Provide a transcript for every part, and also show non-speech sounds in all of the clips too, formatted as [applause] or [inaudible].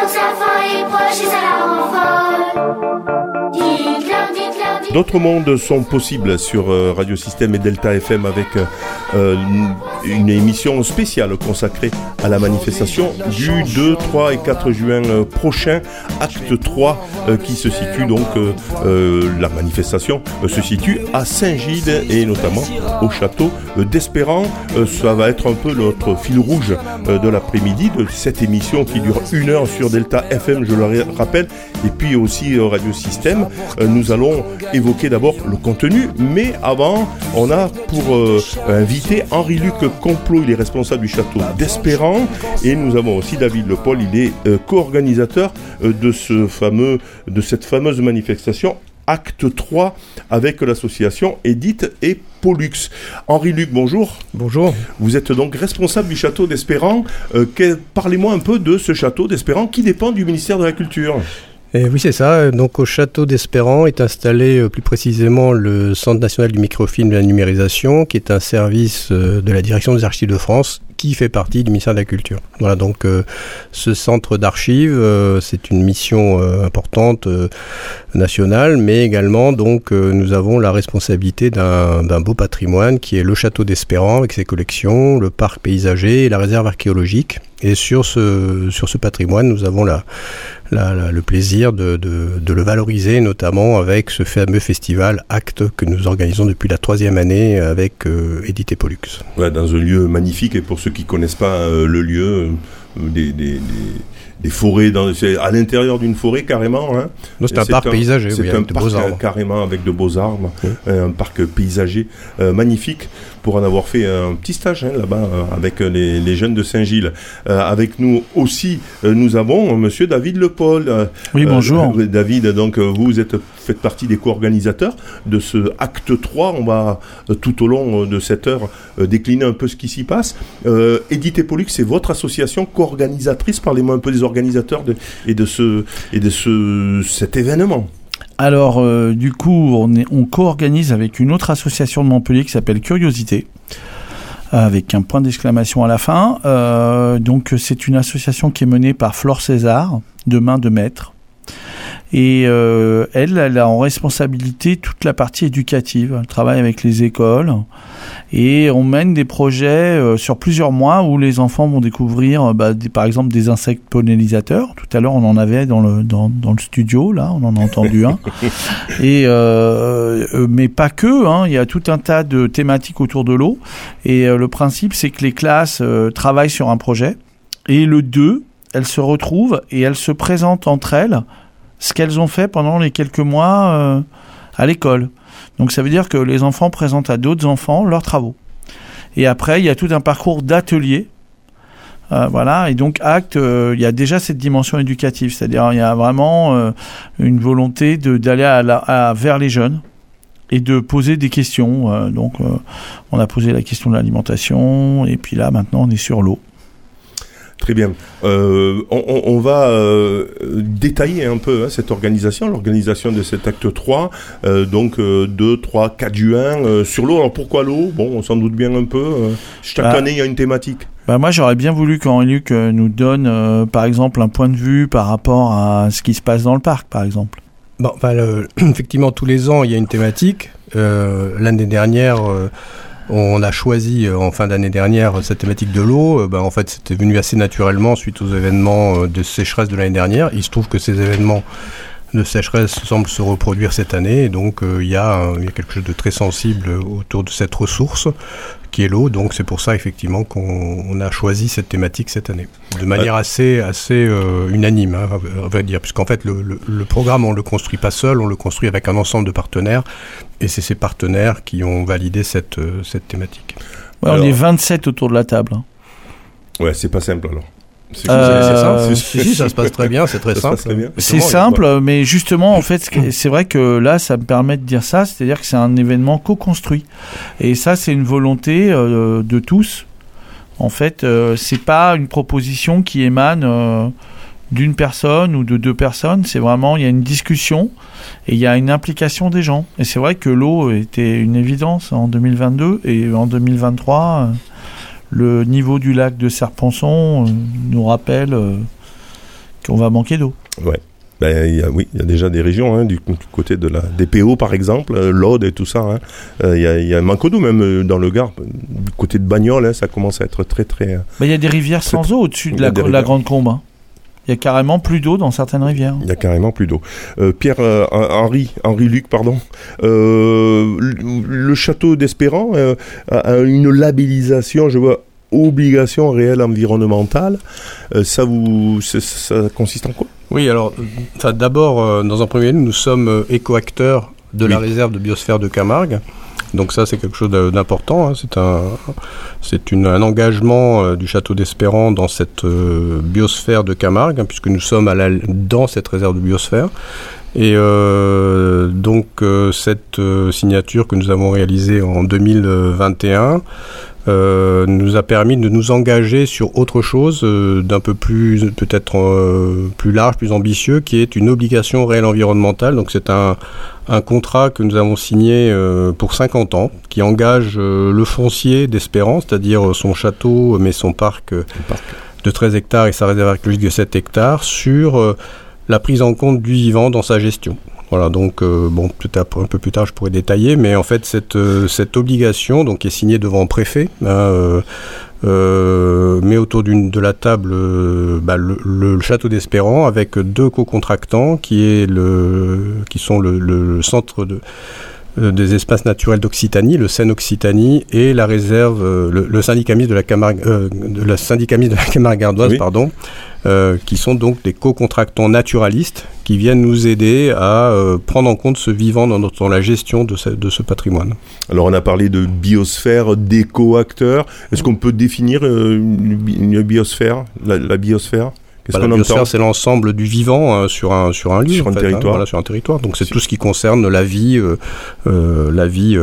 sens que sa est proche ça la rend. D'autres mondes sont possibles sur euh, Radio Système et Delta FM avec euh, une émission spéciale consacrée à la manifestation du 2, 3 et 4 juin euh, prochain, acte 3 euh, qui se situe donc, euh, euh, la manifestation euh, se situe à Saint-Gide et notamment au château euh, d'Espérant. Euh, ça va être un peu notre fil rouge euh, de l'après-midi de cette émission qui dure une heure sur Delta FM, je le rappelle, et puis aussi euh, Radio Système. Euh, nous allons d'abord le contenu, mais avant, on a pour euh, invité Henri-Luc Complot, il est responsable du château d'Espérant, et nous avons aussi David Le Paul, il est euh, co-organisateur euh, de ce fameux, de cette fameuse manifestation Acte 3 avec l'association Edith et Pollux. Henri-Luc, bonjour. Bonjour. Vous êtes donc responsable du château d'Espérant. Euh, Parlez-moi un peu de ce château d'Espérant qui dépend du ministère de la Culture. Et oui, c'est ça. Donc, au château d'Espérant est installé euh, plus précisément le Centre national du microfilm et de la numérisation, qui est un service euh, de la direction des archives de France qui fait partie du ministère de la Culture. Voilà, donc euh, ce centre d'archives, euh, c'est une mission euh, importante nationale, mais également donc nous avons la responsabilité d'un beau patrimoine qui est le château d'Espérant avec ses collections, le parc paysager et la réserve archéologique. Et sur ce, sur ce patrimoine, nous avons le plaisir de, le valoriser, notamment avec ce fameux festival Acte que nous organisons depuis la troisième année avec Edith et Pollux. Dans un lieu magnifique, et pour ceux qui connaissent pas euh, le lieu, euh, des, des- des- des forêts, dans- à l'intérieur d'une forêt carrément. Hein. C'est un parc un- paysager, C'est oui, un parc beaux carrément avec de beaux arbres, Oui. euh, un parc paysager euh, magnifique pour en avoir fait un petit stage hein, là-bas euh, avec les, les jeunes de Saint-Gilles. Euh, avec nous aussi, nous avons Monsieur David Le Paul. Oui, bonjour. [laughs] David, donc vous êtes, faites partie des co-organisateurs de ce acte 3. On va euh, tout au long euh, de cette heure euh, décliner un peu ce qui s'y passe. Euh, Edith Pollux, c'est votre association co-organisatrice. Parlez-moi un peu des organisateurs et de ce et de ce cet événement. Alors, du coup, on, est- on co-organise avec une autre association de Montpellier qui s'appelle Curiosité, avec un point d'exclamation à la fin. Donc, c'est une association qui est menée par Flore César, de main de maître. Et euh, elle, elle a en responsabilité toute la partie éducative. Elle travaille avec les écoles et on mène des projets euh, sur plusieurs mois où les enfants vont découvrir, euh, bah, des- par exemple, des insectes pollinisateurs. Tout à l'heure, on en avait dans le, dans, dans le studio, là, on en a entendu un. [laughs] Et euh, mais pas que, hein, il y a tout un tas de thématiques autour de l'eau. Et le principe, c'est que les classes travaillent sur un projet et le 2, elles se retrouvent et elles se présentent entre elles ce qu'elles ont fait pendant les quelques mois euh, à l'école. Donc ça veut dire que les enfants présentent à d'autres enfants leurs travaux. Et après, il y a tout un parcours d'ateliers. Euh, voilà, et donc acte, euh, il y a déjà cette dimension éducative, c'est-à-dire il y a vraiment une volonté d'aller à à- vers les jeunes et de poser des questions. Donc on a posé la question de l'alimentation, et puis là maintenant on est sur l'eau. Très bien. Euh, on, on- on va euh, détailler un peu hein, cette organisation, l'organisation de cet acte 3, euh, donc euh, 2, 3, 4 juin, euh, sur l'eau. Alors pourquoi l'eau? Bon, on s'en doute bien un peu. euh, chaque Bah, année, il y a une thématique. Bah moi j'aurais bien voulu qu'Henri-Luc nous donne euh, par exemple un point de vue par rapport à ce qui se passe dans le parc par exemple. Bon, le- [clears throat] effectivement, tous les ans, il y a une thématique. Euh, L'année dernière, euh, on a choisi euh, en fin d'année dernière cette thématique de l'eau. Euh, ben, en fait, c'était venu assez naturellement suite aux événements euh, de sécheresse de l'année dernière. Il se trouve que ces événements de sécheresse semblent se reproduire cette année. Et donc, euh, il y, a un- il y a quelque chose de très sensible autour de cette ressource qui est l'eau. Donc, c'est pour ça, effectivement, qu'on on a choisi cette thématique cette année. De manière assez, assez euh, unanime, hein, on va dire. Puisqu'en fait, le, le- le programme, on ne le construit pas seul, on le construit avec un ensemble de partenaires. Et c'est ces partenaires qui ont validé cette, euh, cette thématique. Ouais, Alors- on est 27 autour de la table. hein. Ouais, c'est pas simple alors. C'est Euh, C'est ça si, si, ça se passe très bien, c'est très ça simple. C'est simple, mais justement, en fait, c'est vrai que là, ça me permet de dire ça, c'est-à-dire que c'est un événement co-construit. Et ça, c'est une volonté euh, de tous. En fait, euh, c'est pas une proposition qui émane euh, d'une personne ou de deux personnes. C'est vraiment, il y a une discussion et il y a une implication des gens. Et c'est vrai que l'eau était une évidence en 2022 et en 2023, euh, le niveau du lac de Serpenson euh, nous rappelle. euh, qu'on va manquer d'eau. Ouais. Ben, il y a, oui, il y a déjà des régions, hein, du, du côté de la, des PO par exemple, euh, l'Aude et tout ça. hein. Euh, Il y, a, il y a un manque d'eau même dans le Gard. Du côté de Bagnoles, hein, ça commence à être très très. Bah, Il y a des rivières sans eau au-dessus de la. Grande Combe. Il y a carrément plus d'eau dans certaines rivières. Il y a carrément plus d'eau. Euh, Pierre euh, Henri, Henri Luc, pardon. Euh, le, château d'Espérant euh, a, une labellisation, je vois, obligation réelle environnementale. Euh, ça vous, ça, consiste en quoi? Oui, alors, d'abord, euh, dans un premier lieu, nous sommes euh, éco-acteurs de la réserve de biosphère de Camargue. Donc ça, c'est quelque chose d'important. hein. C'est un, c'est un engagement euh, du château d'Espérant dans cette euh, biosphère de Camargue, hein, puisque nous sommes dans cette réserve de biosphère. Et euh, donc cette signature que nous avons réalisée en 2021 euh, nous a permis de nous engager sur autre chose euh, d'un peu plus peut-être euh, plus large, plus ambitieux, qui est une obligation réelle environnementale. Donc c'est un, un contrat que nous avons signé pour 50 ans, qui engage le foncier d'Espérance, c'est-à-dire son château, mais son parc parc. de 13 hectares et sa réserve archéologique de 7 hectares, sur la prise en compte du vivant dans sa gestion. Voilà, donc euh, bon, peut-être un peu plus tard je pourrais détailler, mais en fait cette, euh, cette obligation, donc qui est signée devant le préfet, hein, euh, met autour de la table bah, le, château d'Espérant avec deux co-contractants qui est le qui sont le, centre de des espaces naturels d'Occitanie, le Seine Occitanie et la réserve, euh, le, le syndicat mixte de la Camargue, euh, de la syndicat de la Camargue Oui. pardon, euh, qui sont donc des co-contractants naturalistes qui viennent nous aider à euh, prendre en compte ce vivant dans, notre- dans la gestion de ce, de ce patrimoine. Alors on a parlé de biosphère, d'éco-acteurs. Est-ce qu'on peut définir euh, une, bi- une biosphère, la, la biosphère? Qu'est-ce Bah, qu'on entend c'est l'ensemble du vivant euh, sur un sur un lieu, Sur en un fait, territoire. voilà, sur un territoire. Donc c'est tout ce qui concerne la vie, euh, euh, la vie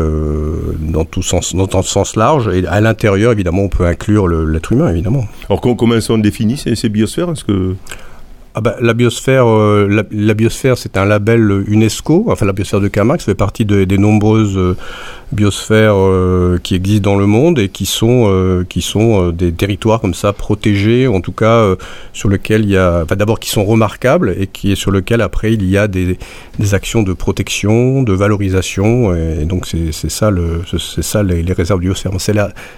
dans tout sens, dans un sens large. Et à l'intérieur, évidemment, on peut inclure l'être humain, évidemment. Alors com- comment sont définies ces, ces biosphères? Est-ce que Ah bah, la biosphère, euh, la, biosphère, c'est un label UNESCO. Enfin, la biosphère de Camargue, fait partie de- des nombreuses euh, biosphères euh, qui existent dans le monde et qui sont euh, qui sont euh, des territoires comme ça protégés, en tout cas euh, sur lesquels il y a, enfin, d'abord qui sont remarquables et qui est sur lequel après il y a des, actions de protection, de valorisation. Et donc c'est ça c'est ça les, réserves du biosphère. C'est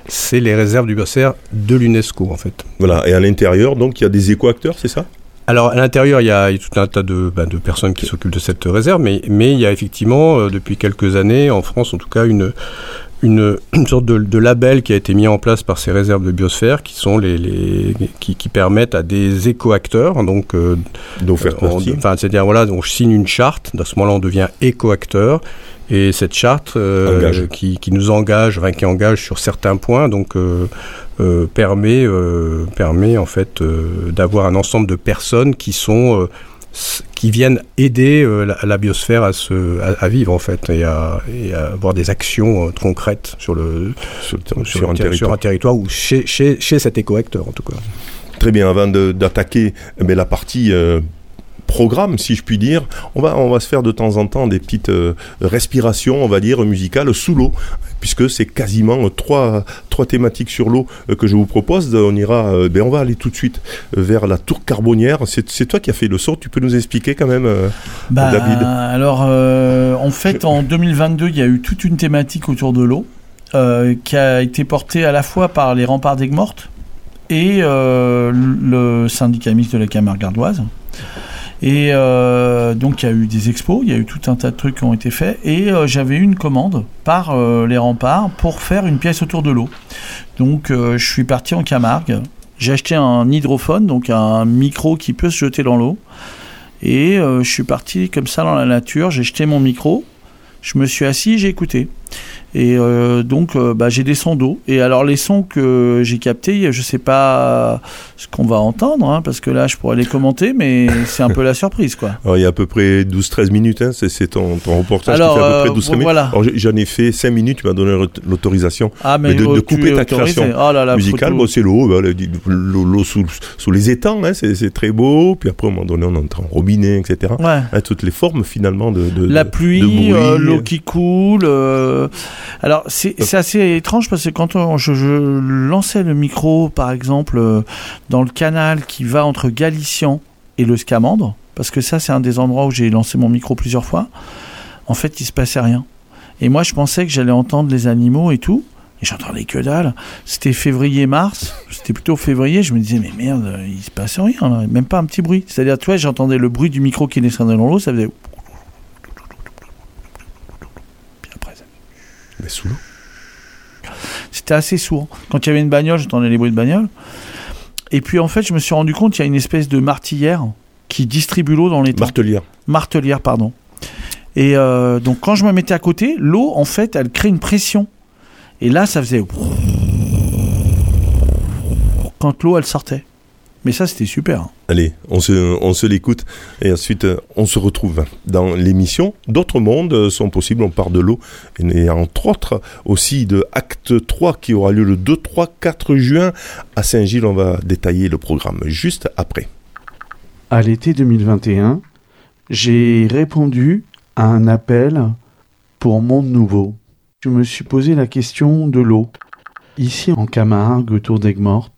c'est les réserves du biosphère de l'UNESCO en fait. voilà Et à l'intérieur, donc il y a des éco-acteurs, c'est ça? Alors à l'intérieur, il y a tout un tas de, bah, de personnes qui s'occupent de cette réserve, mais, mais il y a effectivement, euh, depuis quelques années, en France en tout cas, une, une, une sorte de, de label qui a été mis en place par ces réserves de biosphère, qui sont les, les qui, qui permettent à des éco-acteurs, donc euh, D'en faire on- partie enfin c'est-à-dire voilà, on signe une charte, à ce moment-là on devient éco-acteur. Et cette charte euh, Engage. qui, qui nous engage, enfin, qui engage sur certains points, donc euh, euh, permet, permet en fait d'avoir un ensemble de personnes qui sont qui viennent aider la, la biosphère à, se, à, à vivre en fait et à, et à avoir des actions concrètes sur le sur, un ter- territoire sur un territoire ou chez, chez, chez cet éco-acteur en tout cas. Très bien, avant d'attaquer eh la partie programme, si je puis dire, on va, on va se faire de temps en temps des petites euh, respirations, on va dire, musicales sous l'eau, puisque c'est quasiment euh, trois, trois thématiques sur l'eau euh, que je vous propose. On ira, euh, ben, on va aller tout de suite euh, vers la tour carbonière. C'est toi qui as fait le saut, tu peux nous expliquer quand même euh, Bah, David. Alors, euh, en fait, en 2022, il y a eu toute une thématique autour de l'eau euh, qui a été portée à la fois par les remparts d'Aigues Mortes et euh, le syndicat mixte de la Camargue gardoise. Et euh, donc, il y a eu des expos, il y a eu tout un tas de trucs qui ont été faits. Et euh, j'avais eu une commande par euh, les remparts pour faire une pièce autour de l'eau. Donc, je suis parti en Camargue. J'ai acheté un hydrophone, donc un micro qui peut se jeter dans l'eau. Et je suis parti comme ça dans la nature, j'ai jeté mon micro, je me suis assis, j'ai écouté. Et euh, donc euh, bah, j'ai des sons d'eau. Et alors les sons que j'ai captés, je sais pas ce qu'on va entendre, hein, parce que là je pourrais les commenter, mais c'est un peu la surprise quoi. Alors, il y a à peu près 12-13 minutes, hein, c'est ton, ton reportage Alors, qui fait à euh, peu près 12 minutes. voilà. J'en ai fait 5 minutes, tu m'as donné l'autorisation Ah Mais de- couper ta création Oh là là, musicale. Bon, c'est l'eau, bah, le- l'eau sous, sous les étangs, hein, c'est très beau. Puis après, à un moment donné, on entend robinet, etc. Ouais. Toutes les formes finalement de, de La pluie, euh, l'eau qui coule. Alors c'est assez étrange parce que quand je, lançais le micro, par exemple, euh, dans le canal qui va entre Galician et le Scamandre, parce que ça, c'est un des endroits où j'ai lancé mon micro plusieurs fois. En fait, il se passait rien. Et moi, je pensais que j'allais entendre les animaux et tout. Et j'entendais que dalle. C'était février-mars. C'était plutôt février. Je me disais, mais merde, il se passe rien. Même pas un petit bruit. C'est-à-dire, tu vois, j'entendais le bruit du micro qui descendait dans l'eau. Ça faisait. Puis après, ça... Mais sous l'eau. C'était assez sourd. Quand il y avait une bagnole, j'entendais les bruits de bagnole. Et puis, en fait, je me suis rendu compte qu'il y a une espèce de martilière qui distribue l'eau dans les temps. Martelière. Martelière, pardon. Et euh, donc, quand je me mettais à côté, l'eau, en fait, elle crée une pression. Et là, ça faisait. Quand l'eau, elle sortait. Mais ça, c'était super. Allez, on se, on se l'écoute et ensuite euh, on se retrouve dans l'émission. D'autres mondes euh, sont possibles, on part de l'eau et, et entre autres aussi de Acte 3 qui aura lieu le 2, 3, 4 juin à Saint-Gilles. On va détailler le programme juste après. À l'été 2021, j'ai répondu à un appel pour Monde Nouveau. Je me suis posé la question de l'eau. Ici en Camargue, autour d'Aigues-Mortes.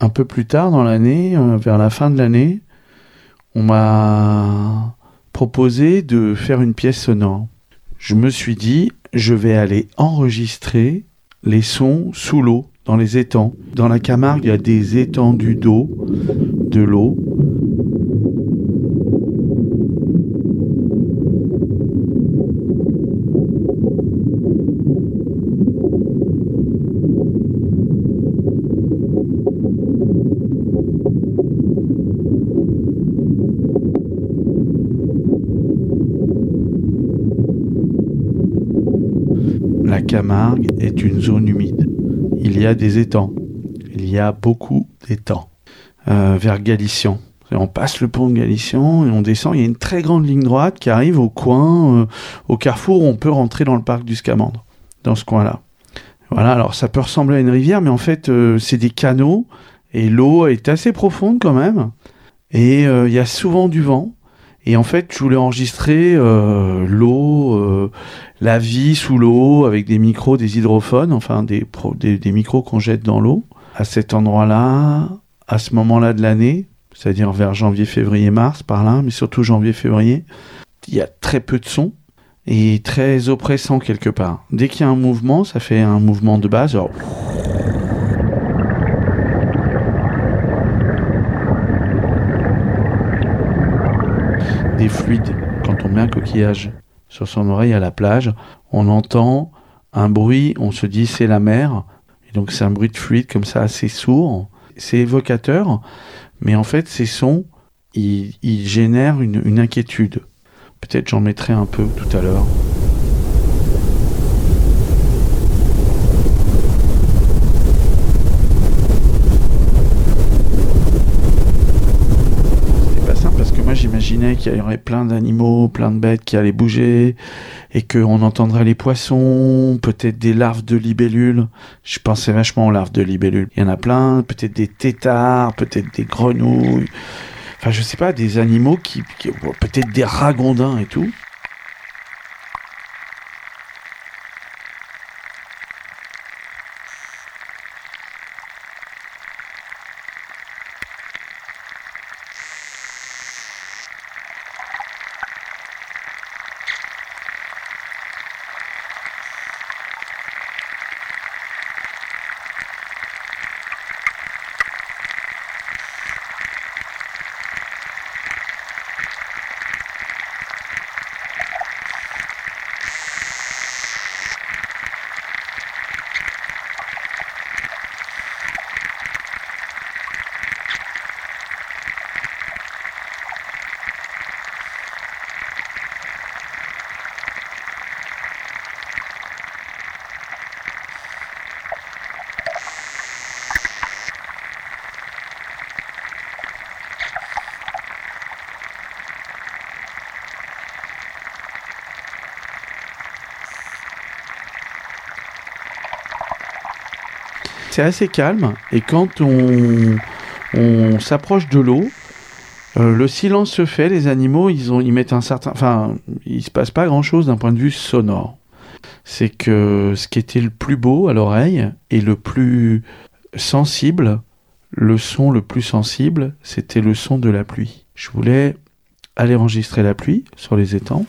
Un peu plus tard dans l'année, euh, vers la fin de l'année, on m'a proposé de faire une pièce sonore. Je me suis dit, je vais aller enregistrer les sons sous l'eau, dans les étangs. Dans la Camargue, il y a des étendues d'eau, de l'eau. La Camargue est une zone humide. Il y a des étangs. Il y a beaucoup d'étangs. Euh, vers Galician. Et On passe le pont de Galician et on descend. Il y a une très grande ligne droite qui arrive au coin, euh, au carrefour où on peut rentrer dans le parc du Scamandre, dans ce coin-là. Voilà, alors ça peut ressembler à une rivière, mais en fait, euh, c'est des canaux et l'eau est assez profonde quand même. Et il y a souvent du vent. Et en fait, je voulais enregistrer euh, l'eau, euh, la vie sous l'eau, avec des micros, des hydrophones, enfin des, micros qu'on jette dans l'eau, à cet endroit-là, à ce moment-là de l'année, c'est-à-dire vers janvier, février, mars, par là, mais surtout janvier, février. Il y a très peu de son et très oppressant quelque part. Dès qu'il y a un mouvement, ça fait un mouvement de base, genre des fluides. Quand on met un coquillage sur son oreille à la plage, on entend un bruit, on se dit c'est la mer. Et donc c'est un bruit de fluide comme ça assez sourd. C'est évocateur, mais en fait ces sons, ils, génèrent une inquiétude. Peut-être j'en mettrai un peu tout à l'heure. C'était pas simple parce que moi j'imaginais qu'il y aurait plein d'animaux, plein de bêtes qui allaient bouger et qu'on entendrait les poissons, peut-être des larves de libellules. Je pensais vachement aux larves de libellules. Il y en a plein, peut-être des têtards, peut-être des grenouilles. Enfin, je sais pas, des animaux qui, qui- peut-être des ragondins et tout. C'est assez calme et quand on, s'approche de l'eau, euh, le silence se fait. Les animaux, ils ont, ils mettent un certain, enfin, il se passe pas grand chose d'un point de vue sonore. C'est que ce qui était le plus beau à l'oreille et le plus sensible, le son le plus sensible, c'était le son de la pluie. Je voulais aller enregistrer la pluie sur les étangs.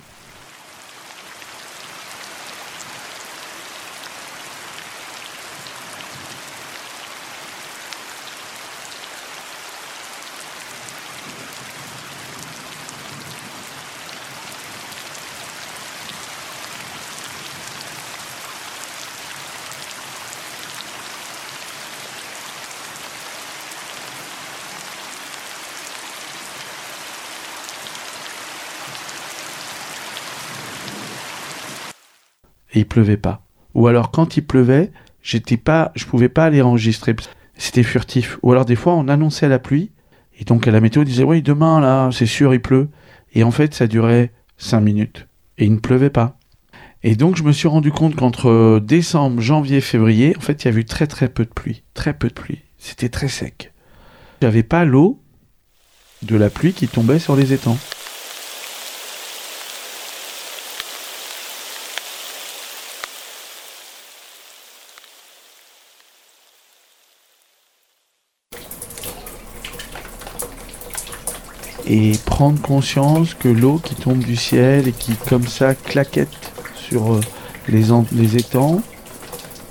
Et il pleuvait pas. Ou alors quand il pleuvait, j'étais pas, je pouvais pas aller enregistrer. C'était furtif. Ou alors des fois on annonçait la pluie et donc à la météo disait oui demain là c'est sûr il pleut et en fait ça durait cinq minutes et il ne pleuvait pas. Et donc je me suis rendu compte qu'entre décembre, janvier, février, en fait il y avait eu très très peu de pluie, très peu de pluie. C'était très sec. J'avais pas l'eau de la pluie qui tombait sur les étangs. Et prendre conscience que l'eau qui tombe du ciel et qui comme ça claquette sur euh, les, les étangs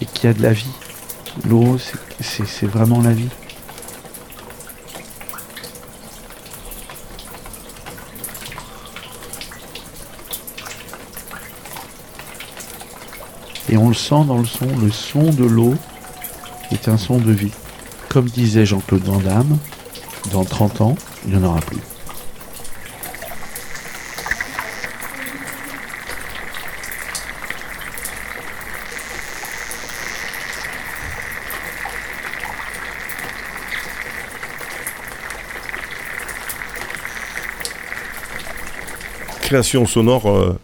et qu'il y a de la vie. L'eau, c'est vraiment la vie. Et on le sent dans le son, le son de l'eau est un son de vie. Comme disait Jean-Claude Van Damme, dans 30 ans, il n'y en aura plus. Création sonore. Euh,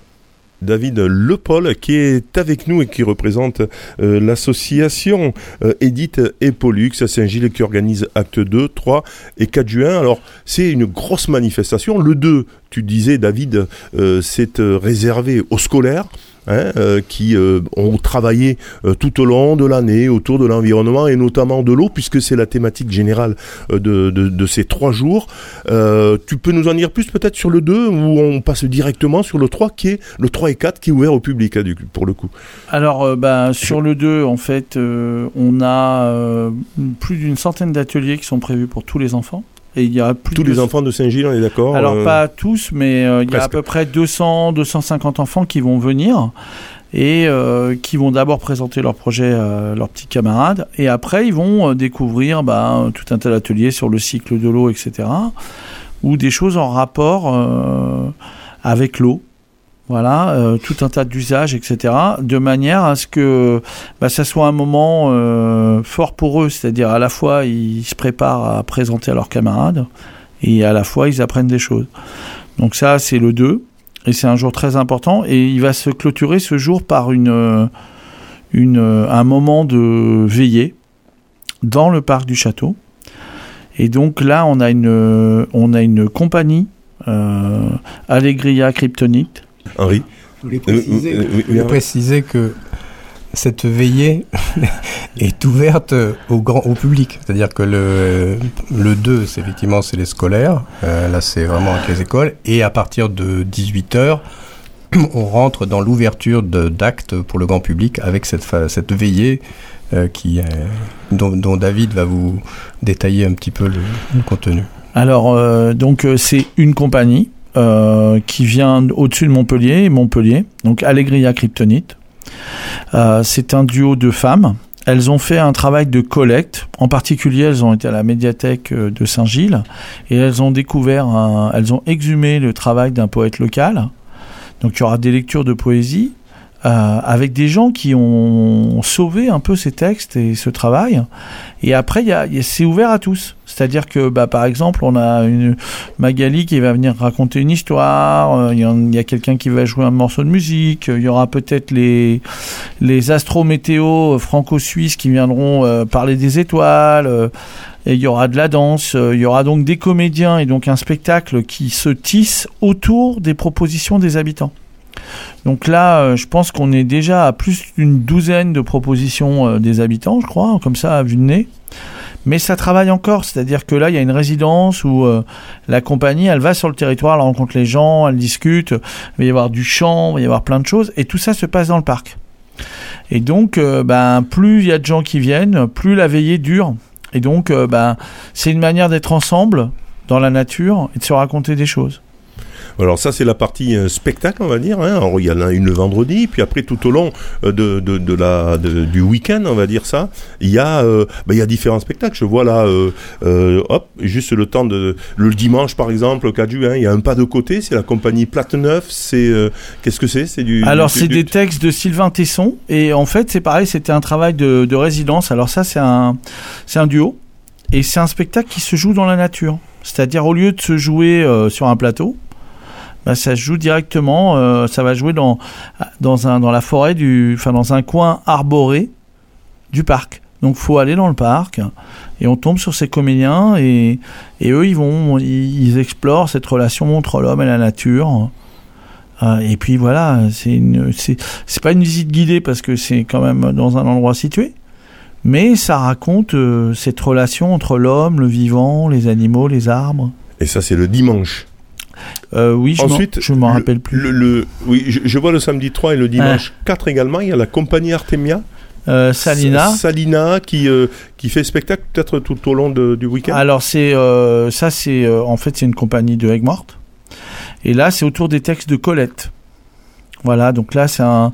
David Lepol qui est avec nous et qui représente euh, l'association euh, Edith et Pollux à Saint-Gilles qui organise acte 2, 3 et 4 juin. Alors c'est une grosse manifestation. Le 2, tu disais David, c'est réservé aux scolaires. Hein, euh, qui euh, ont travaillé euh, tout au long de l'année autour de l'environnement et notamment de l'eau, puisque c'est la thématique générale de, ces trois jours. tu peux nous en dire plus peut-être sur le 2 où on passe directement sur le 3 qui est le 3 et 4 qui est ouvert au public hein, pour le coup? Alors bah, sur le 2 en fait on a plus d'une centaine d'ateliers qui sont prévus pour tous les enfants. Et il y a plus tous les enfants de Saint-Gilles, on est d'accord Alors euh, pas tous, mais euh, il y a à peu près 200, 250 enfants qui vont venir et euh, qui vont d'abord présenter leur projet à leurs petits camarades et après ils vont découvrir bah, tout un tas d'ateliers sur le cycle de l'eau, etc. ou des choses en rapport avec l'eau voilà, euh, tout un tas d'usages, etc., de manière à ce que bah, ça soit un moment euh, fort pour eux, c'est-à-dire à la fois ils se préparent à présenter à leurs camarades et à la fois ils apprennent des choses. Donc ça, c'est le 2, et c'est un jour très important, et il va se clôturer ce jour par une, une, un moment de veillée dans le parc du château. Et donc là, on a une, on a une compagnie, euh, Allegria Kryptonite, Henri Je voulais préciser, euh, préciser que cette veillée [laughs] est ouverte au grand au public. C'est-à-dire que le, le 2, c'est effectivement, c'est les scolaires. Euh, là, c'est vraiment avec les écoles. Et à partir de 18h, [clears throat] on rentre dans l'ouverture d'actes pour le grand public avec cette, cette veillée euh, qui, dont, David va vous détailler un petit peu le, le contenu. Alors, donc, c'est une compagnie euh, qui vient au-dessus de Montpellier, Montpellier, donc Allegria Kryptonite. Euh, c'est un duo de femmes. Elles ont fait un travail de collecte. En particulier, elles ont été à la médiathèque euh, de Saint-Gilles et elles ont découvert, elles ont exhumé le travail d'un poète local. Donc il y aura des lectures de poésie euh, avec des gens qui ont sauvé un peu ces textes et ce travail. Et après, y c'est ouvert à tous. C'est-à-dire que, bah, par exemple, on a une Magali qui va venir raconter une histoire. Euh, il y, a quelqu'un qui va jouer un morceau de musique. Il y aura peut-être les les astrométéos franco-suisses qui viendront euh, parler des étoiles. et il y aura de la danse, il y aura donc des comédiens et donc un spectacle qui se tisse autour des propositions des habitants. Donc là, euh, je pense qu'on est déjà à plus d'une douzaine de propositions euh, des habitants, je crois, comme ça, à vue de nez. Mais ça travaille encore, c'est-à-dire que là, il y a une résidence où euh, la compagnie, elle va sur le territoire, elle rencontre les gens, elle discute, il va y avoir du chant, il va y avoir plein de choses, et tout ça se passe dans le parc. Et donc, ben, plus il y a de gens qui viennent, plus la veillée dure. Et donc, ben, c'est une manière d'être ensemble dans la nature et de se raconter des choses. Alors ça c'est la partie euh, spectacle on va dire. Hein. Alors, il y en a une le vendredi, puis après tout au long euh, de, de, de la de- du week-end on va dire ça, il y a euh, bah, il y a différents spectacles. Je vois là, hop, juste le temps de le dimanche par exemple, le 4 juin, il y a un pas de côté, c'est la compagnie Plate Neuf. C'est qu'est-ce que c'est? C'est du Alors, du- c'est du- des textes de Sylvain Tesson. Et en fait, c'est pareil, c'était un travail de, de résidence. Alors, ça, c'est un, c'est un duo. Et c'est un spectacle qui se joue dans la nature. C'est-à-dire, au lieu de se jouer euh, sur un plateau, bah, ça joue directement. euh, ça va jouer dans, dans, un, dans la forêt, du, enfin, dans un coin arboré du parc. Donc, faut aller dans le parc et on tombe sur ces comédiens et, et eux, ils vont, ils, explorent cette relation entre l'homme et la nature. Euh, et puis voilà, c'est, c'est pas une visite guidée parce que c'est quand même dans un endroit situé, mais ça raconte euh, cette relation entre l'homme, le vivant, les animaux, les arbres. Et ça c'est le dimanche. Euh, oui, je Ensuite, je m'en le- rappelle plus. Le, le- oui, je, je vois le samedi 3 et le dimanche 4 également. Il y a la compagnie Artemia. Euh, Salina. Sa- Salina qui, euh, qui fait spectacle peut-être tout au long de- du week-end. Alors c'est ça, c'est en fait c'est une compagnie de Aigues-Mortes. Et là, c'est autour des textes de Colette. Voilà, donc là, c'est un.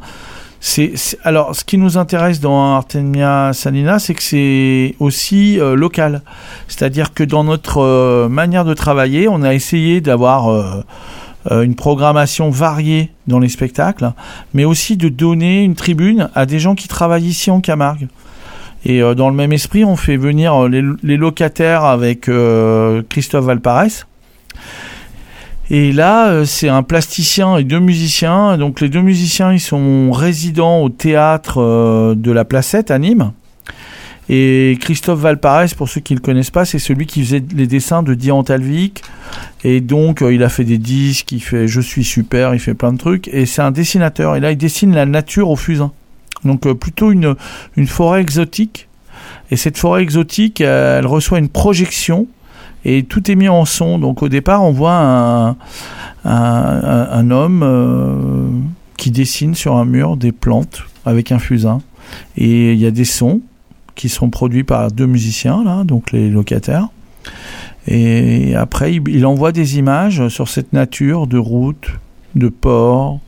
Alors, ce qui nous intéresse dans Artemia Salina, c'est que c'est aussi euh, local. C'est-à-dire que dans notre euh, manière de travailler, on a essayé d'avoir euh, une programmation variée dans les spectacles, mais aussi de donner une tribune à des gens qui travaillent ici en Camargue. Et dans le même esprit, on fait venir les, les locataires avec Christophe Valparès. Et là, euh, c'est un plasticien et deux musiciens. Donc les deux musiciens, ils sont résidents au théâtre euh, de la Placette à Nîmes. Et Christophe Valparès, pour ceux qui ne le connaissent pas, c'est celui qui faisait les dessins de Dian Talvik. Et donc, euh, il a fait des disques, il fait Je suis super, il fait plein de trucs. Et c'est un dessinateur. Et là, il dessine la nature au fusain. Donc, plutôt une, une forêt exotique. Et cette forêt exotique, elle reçoit une projection et tout est mis en son. Donc, au départ, on voit un, homme euh, qui dessine sur un mur des plantes avec un fusain. Et il y a des sons qui sont produits par deux musiciens, là, donc les locataires. Et après, il, envoie des images sur cette nature de routes, de ports,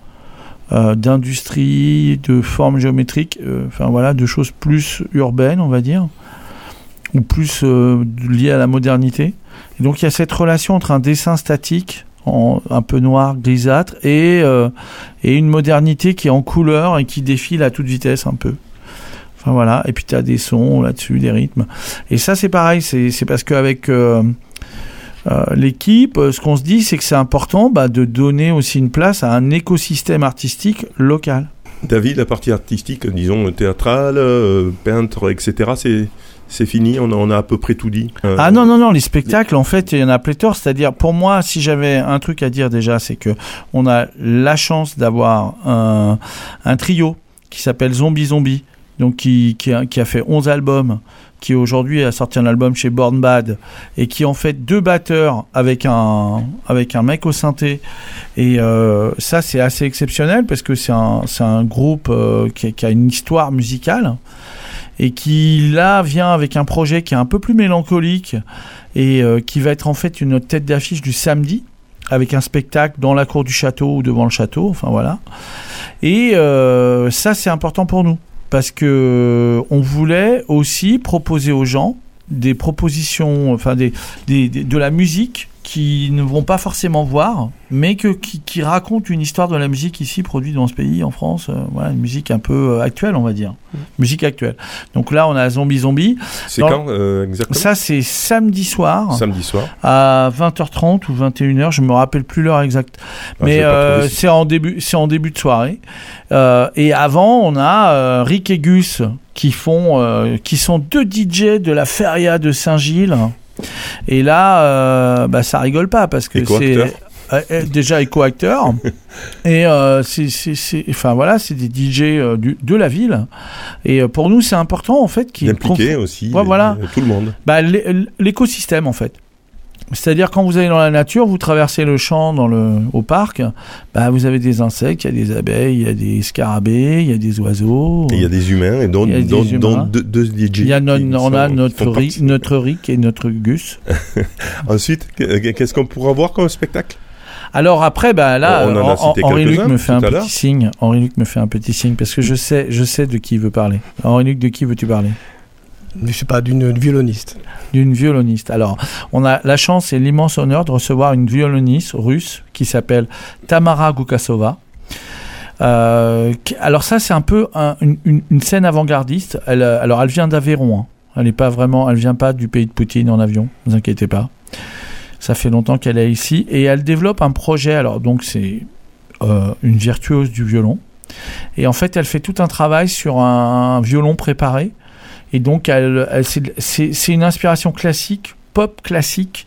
euh, d'industrie, de formes géométriques, euh, enfin voilà, de choses plus urbaines, on va dire, ou plus liées à la modernité. Donc il y a cette relation entre un dessin statique, en, un peu noir, grisâtre, et, euh, et une modernité qui est en couleur et qui défile à toute vitesse un peu. Enfin voilà, et puis tu as des sons là-dessus, des rythmes. Et ça c'est pareil, c'est c'est parce qu'avec euh, euh, l'équipe, euh, ce qu'on se dit, c'est que c'est important bah, de donner aussi une place à un écosystème artistique local. David, la partie artistique, disons théâtrale, peintre, etc. C'est fini. On a, à peu près tout dit. Euh, Ah non, non, non, les spectacles, en fait, il y en a pléthore. C'est-à-dire, pour moi, si j'avais un truc à dire déjà, c'est que on a la chance d'avoir un, trio qui s'appelle Zombie Zombie, donc qui, a, fait 11 albums, qui aujourd'hui a sorti un album chez Born Bad, et qui en fait deux batteurs avec un, avec un mec au synthé. Et euh, ça, c'est assez exceptionnel parce que c'est un, un groupe euh, qui a une histoire musicale et qui là vient avec un projet qui est un peu plus mélancolique et euh, qui va être en fait une tête d'affiche du samedi avec un spectacle dans la cour du château ou devant le château, enfin voilà. Et euh, ça c'est important pour nous parce que on voulait aussi proposer aux gens des propositions, enfin des, de la musique qui ne vont pas forcément voir, mais que, qui, qui racontent une histoire de la musique ici produite dans ce pays, en France. euh, voilà, une musique un peu euh, actuelle, on va dire. Musique actuelle. Donc là, on a Zombie Zombie. C'est quand euh, exactement? Ça, c'est samedi soir Samedi soir. à 20h30 ou 21h, je me rappelle plus l'heure exacte. Ah, Mais euh, c'est en début, c'est en début de soirée. Euh, et avant, on a euh, Rick et Gus qui font, euh, qui sont deux DJ de la Feria de Saint-Gilles. Et là, euh, bah, ça rigole pas parce que c'est Éco-acteur. euh, euh, déjà éco-acteurs. [laughs] et euh, c'est, enfin voilà, c'est des DJ euh, du- de la ville. Et euh, pour nous, c'est important en fait qu'ils D'impliquer aussi Ouais, voilà. tout le monde. bah, l'é- l'écosystème en fait. C'est-à-dire quand vous allez dans la nature, vous traversez le champ dans le, au parc, bah, vous avez des insectes, il y a des abeilles, il y a des scarabées, il y a des oiseaux. Et il y a des humains, et des humains. dont deux, deux DJ. Il y a on a notre, Rick, partie. notre Rick et notre Gus. [laughs] Ensuite, qu- qu'est-ce qu'on pourra voir comme spectacle? Alors après, bah là, On en Henri Luc me fait un petit signe. Henri Luc me fait un petit signe parce que je sais, je sais de qui il veut parler. Henri Luc, de qui veux-tu parler? Je sais pas, d'une violoniste. D'une violoniste. Alors, on a la chance et l'immense honneur de recevoir une violoniste russe qui s'appelle Tamara Gukasova. Euh, alors ça, c'est un peu un- une, scène avant-gardiste. Euh, alors, elle vient d'Aveyron. hein. Elle n'est pas vraiment, elle vient pas du pays de Poutine en avion. Ne vous inquiétez pas. Ça fait longtemps qu'elle est ici et elle développe un projet. Alors donc c'est euh, une virtuose du violon et en fait elle fait tout un travail sur un, violon préparé et donc elle, elle- c'est- une inspiration classique, pop classique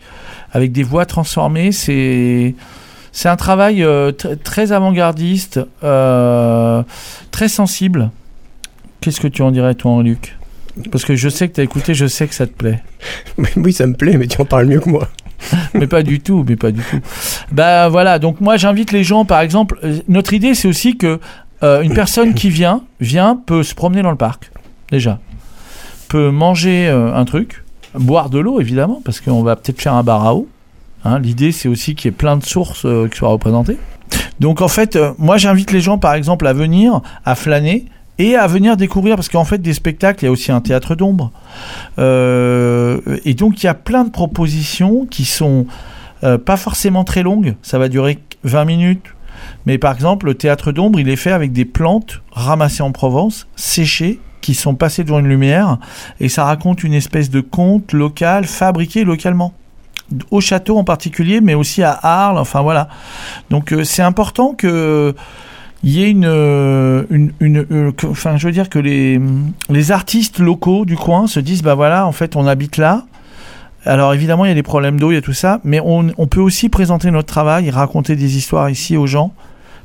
avec des voix transformées. C'est c'est un travail euh, tr- très avant-gardiste, euh, très sensible. Qu'est-ce que tu en dirais toi, Luc? Parce que je sais que tu as écouté, je sais que ça te plaît. [laughs] Oui, ça me plaît, mais tu en parles mieux que moi. [laughs] mais pas du tout, mais pas du tout. Bah voilà, donc moi j'invite les gens, par exemple, euh, notre idée c'est aussi que euh, une [coughs] personne qui vient, vient, peut se promener dans le parc, déjà, peut manger euh, un truc, boire de l'eau évidemment, parce qu'on va peut-être faire un bar à eau. Hein, L'idée c'est aussi qu'il y ait plein de sources euh, qui soient représentées. Donc en fait, euh, moi j'invite les gens par exemple à venir, à flâner et à venir découvrir, parce qu'en fait des spectacles, il y a aussi un théâtre d'ombre. Et donc il y a plein de propositions qui sont pas forcément très longues, ça va durer 20 minutes. Mais par exemple, le théâtre d'ombre, il est fait avec des plantes ramassées en Provence, séchées, qui sont passées devant une lumière, et ça raconte une espèce de conte local, fabriqué localement. Au château en particulier, mais aussi à Arles, enfin voilà. Donc euh, c'est important que il y ait une, euh, euh, enfin je veux dire que les, artistes locaux du coin se disent bah voilà en fait on habite là. Alors évidemment il y a des problèmes d'eau, il y a tout ça, mais on, on peut aussi présenter notre travail raconter des histoires ici aux gens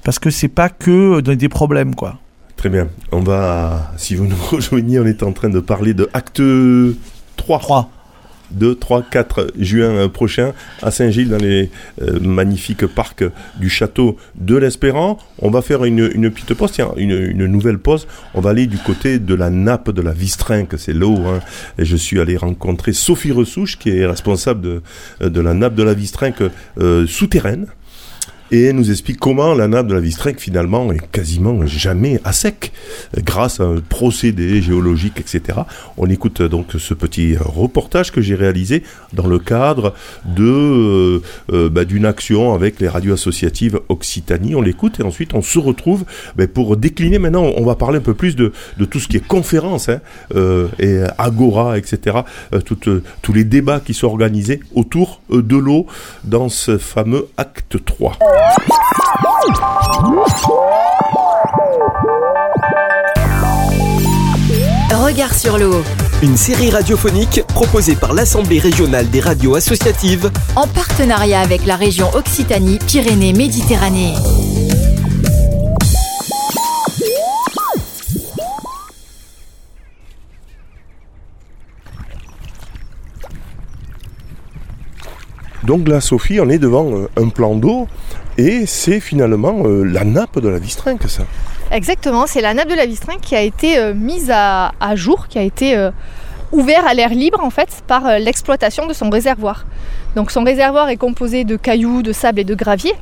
parce que c'est pas que des problèmes quoi. Très bien. On va, si vous nous [laughs] rejoignez, on est en train de parler de acte 3. 3. 2, 3, 4 juin euh, prochain à Saint-Gilles dans les euh, magnifiques parcs du château de l'Espérant. On va faire une, une petite pause, tiens, une, une nouvelle pause. On va aller du côté de la nappe de la Vistrinque, c'est l'eau. Hein. Et je suis allé rencontrer Sophie Ressouche qui est responsable de, de la nappe de la Vistrinque euh, souterraine. Et nous explique comment la nappe de la Vistrinque finalement est quasiment jamais à sec euh, grâce à un procédé géologique, etc. On écoute euh, donc ce petit euh, reportage que j'ai réalisé dans le cadre de euh, bah, d'une action avec les radios associatives Occitanie. On l'écoute et ensuite on se retrouve bah, pour décliner. Maintenant, on va parler un peu plus de, de tout ce qui est conférence hein, et agora, etc. Tous les débats qui sont organisés autour de l'eau dans ce fameux acte 3. Regard sur l'eau, Une série radiophonique proposée par l'Assemblée régionale des radios associatives. En partenariat avec la région Occitanie-Pyrénées-Méditerranée. Donc là, Sophie, on est devant euh, un plan d'eau et c'est finalement euh, la nappe de la Vistrinque, ça. Exactement, c'est la nappe de la Vistrinque qui a été euh, mise à, jour, qui a été euh, ouvert à l'air libre en fait par l'exploitation de son réservoir. Donc son réservoir est composé de cailloux, de sable et de gravier,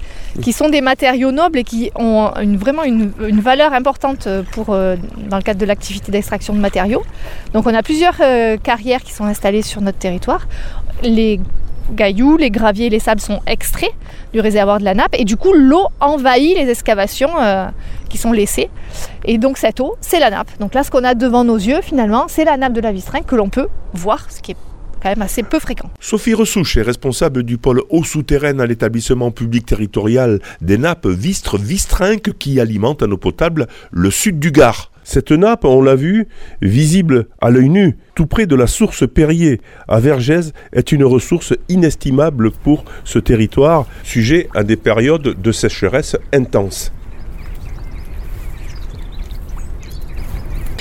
qui sont des matériaux nobles et qui ont vraiment une, valeur importante pour, dans le cadre de l'activité d'extraction de matériaux. Donc on a plusieurs carrières qui sont installées sur notre territoire. Cailloux, les graviers, les sables sont extraits du réservoir de la nappe et du coup l'eau envahit les excavations euh, qui sont laissées. Et donc cette eau, c'est la nappe. Donc là, ce qu'on a devant nos yeux, finalement, c'est la nappe de la Vistrinque que l'on peut voir, ce qui est quand même assez peu fréquent. Sophie Ressouche est responsable du pôle eau souterraine à l'établissement public territorial des nappes Vistre Vistrinque qui alimente en eau potable le sud du Gard. Cette nappe, on l'a vu, visible à l'œil nu, tout près de la source Perrier à Vergès, est une ressource inestimable pour ce territoire, sujet à des périodes de sécheresse intenses.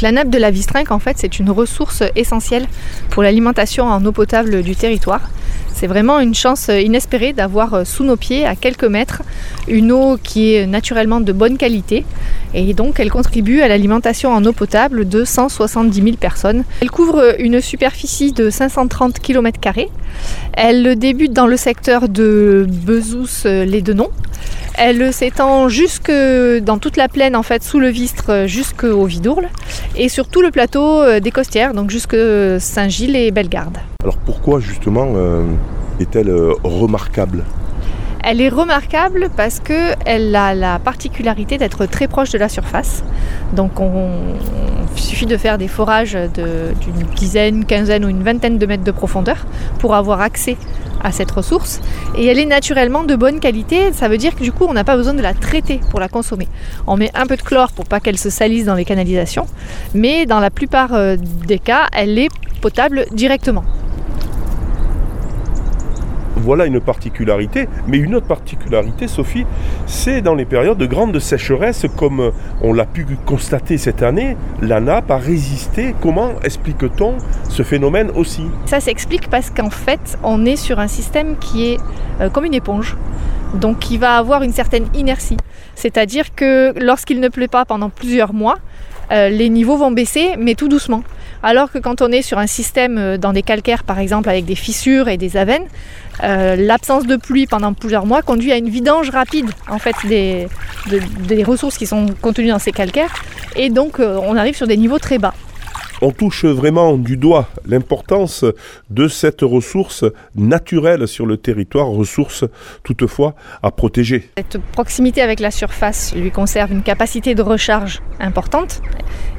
La nappe de la Vistrinque, en fait, c'est une ressource essentielle pour l'alimentation en eau potable du territoire. C'est vraiment une chance inespérée d'avoir sous nos pieds, à quelques mètres, une eau qui est naturellement de bonne qualité. Et donc, elle contribue à l'alimentation en eau potable de 170 000 personnes. Elle couvre une superficie de 530 km. Elle débute dans le secteur de Bezous-les-Denons. Elle s'étend jusque dans toute la plaine, en fait, sous le Vistre, jusqu'au Vidourle, et sur tout le plateau euh, des Costières, donc jusque Saint-Gilles et Bellegarde. Alors pourquoi justement euh, est-elle euh, remarquable? Elle est remarquable parce qu'elle a la particularité d'être très proche de la surface. Donc on, il suffit de faire des forages d'une dizaine, quinzaine ou une vingtaine de mètres de profondeur pour avoir accès à cette ressource. Et elle est naturellement de bonne qualité, ça veut dire que du coup on n'a pas besoin de la traiter pour la consommer. On met un peu de chlore pour pas qu'elle se salisse dans les canalisations, mais dans la plupart euh, des cas, elle est potable directement. Voilà une particularité, mais une autre particularité, Sophie, c'est dans les périodes de grande sécheresse, comme on l'a pu constater cette année, la nappe a résisté. Comment explique-t-on ce phénomène aussi? Ça s'explique parce qu'en fait, on est sur un système qui est euh, comme une éponge, donc qui va avoir une certaine inertie. C'est-à-dire que lorsqu'il ne pleut pas pendant plusieurs mois, euh, les niveaux vont baisser, mais tout doucement. Alors que quand on est sur un système euh, dans des calcaires, par exemple, avec des fissures et des avennes, euh, l'absence de pluie pendant plusieurs mois conduit à une vidange rapide en fait des, de- des ressources qui sont contenues dans ces calcaires, et donc euh, on arrive sur des niveaux très bas. On touche vraiment du doigt l'importance de cette ressource naturelle sur le territoire, ressource toutefois à protéger. Cette proximité avec la surface lui conserve une capacité de recharge importante